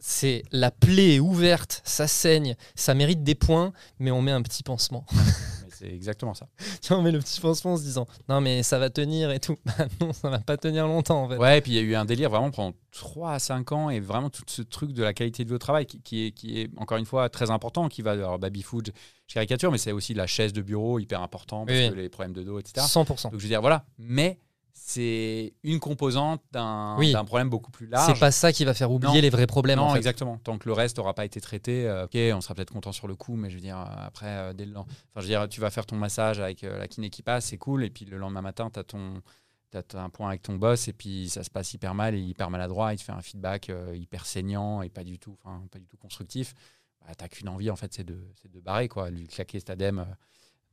c'est la plaie est ouverte, ça saigne, ça mérite des points, mais on met un petit pansement.
Mais c'est exactement ça.
Tu vois, on met le petit pansement en se disant non mais ça va tenir et tout. Bah non, ça va pas tenir longtemps en fait.
Ouais, et puis il y a eu un délire vraiment pendant 3 à 5 ans et vraiment tout ce truc de la qualité de vie au travail qui, qui est, qui est encore une fois très important, qui va alors baby food, je caricature, mais c'est aussi la chaise de bureau hyper important parce
Oui,
que les problèmes de dos, etc.
100%.
Donc je veux dire, voilà, mais c'est une composante d'un
Oui.
problème beaucoup plus large.
C'est pas ça qui va faire oublier
Non.
les vrais problèmes
non,
en fait.
exactement. Tant que le reste n'aura pas été traité, euh, ok, on sera peut-être content sur le coup, mais je veux dire, euh, après, euh, dès le lendemain, enfin, je veux dire, tu vas faire ton massage avec euh, la kiné qui passe, c'est cool, et puis le lendemain matin, tu as ton. T'as un point avec ton boss et puis ça se passe hyper mal et hyper maladroit, il te fait un feedback hyper saignant et pas du tout, enfin pas du tout constructif. Bah, t'as qu'une envie en fait, c'est de, de barrer quoi, lui claquer cet adème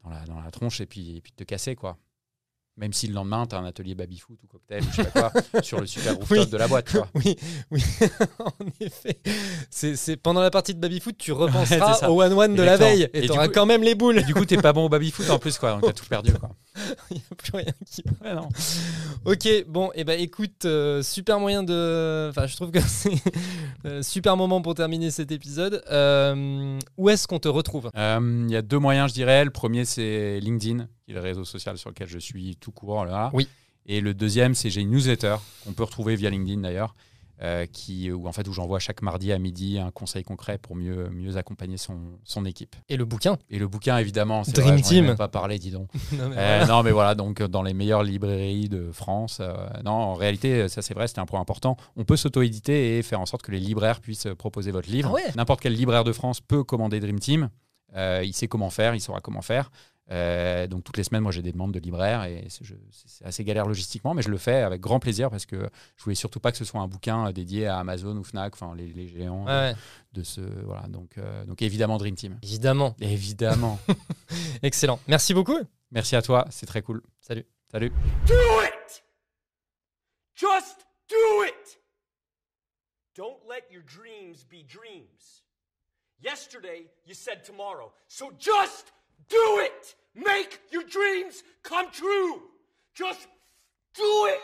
dans la, dans la tronche et puis, et puis de te casser quoi. Même si le lendemain t'as un atelier baby foot ou cocktail ou je sais pas quoi sur le super rooftop
Oui.
de la boîte quoi.
Oui, oui, en effet. C'est, c'est- pendant la partie de babyfoot, tu repenseras au one-one de la veille
Et
tu auras
coup-
quand même les boules.
Et du coup t'es pas bon au baby foot en plus quoi, donc t'as tout perdu quoi.
Il n'y a plus rien qui
Ouais, non.
Ok, bon, et ben écoute, euh, super moyen de. Enfin, je trouve que c'est un super moment pour terminer cet épisode. Euh, où est-ce qu'on te retrouve?
Euh, Il y a deux moyens, je dirais. Le premier, c'est LinkedIn, qui est le réseau social sur lequel je suis tout court. Là.
Oui.
Et le deuxième, c'est j'ai une newsletter qu'on peut retrouver via LinkedIn d'ailleurs, euh, qui, où, en fait, où j'envoie chaque mardi à midi un conseil concret pour mieux, mieux accompagner son, son équipe.
Et le bouquin?
Et le bouquin, évidemment, c'est
Dream
vrai,
Team.
même pas parlé, dis donc.
Non, mais
Euh,
voilà.
non, mais voilà, donc dans les meilleures librairies de France. euh, non, en réalité, ça c'est vrai, c'était un point important. On peut s'auto-éditer et faire en sorte que les libraires puissent proposer votre livre.
Ah ouais
N'importe quel libraire de France peut commander Dream Team. Euh, il sait comment faire, il saura comment faire. Euh, donc toutes les semaines, moi j'ai des demandes de libraires et c'est assez galère logistiquement, mais je le fais avec grand plaisir parce que je voulais surtout pas que ce soit un bouquin euh, dédié à Amazon ou Fnac, enfin les, les géants
Ouais, ouais,
de, de ce voilà. Donc euh, donc évidemment Dream Team,
évidemment.
évidemment.
Excellent. Merci beaucoup.
Merci à toi, c'est très cool.
Salut.
Salut.
Do it! Just do it! Don't let your dreams be dreams. Yesterday, you said tomorrow. So just do it! Make your dreams come true! Just do it!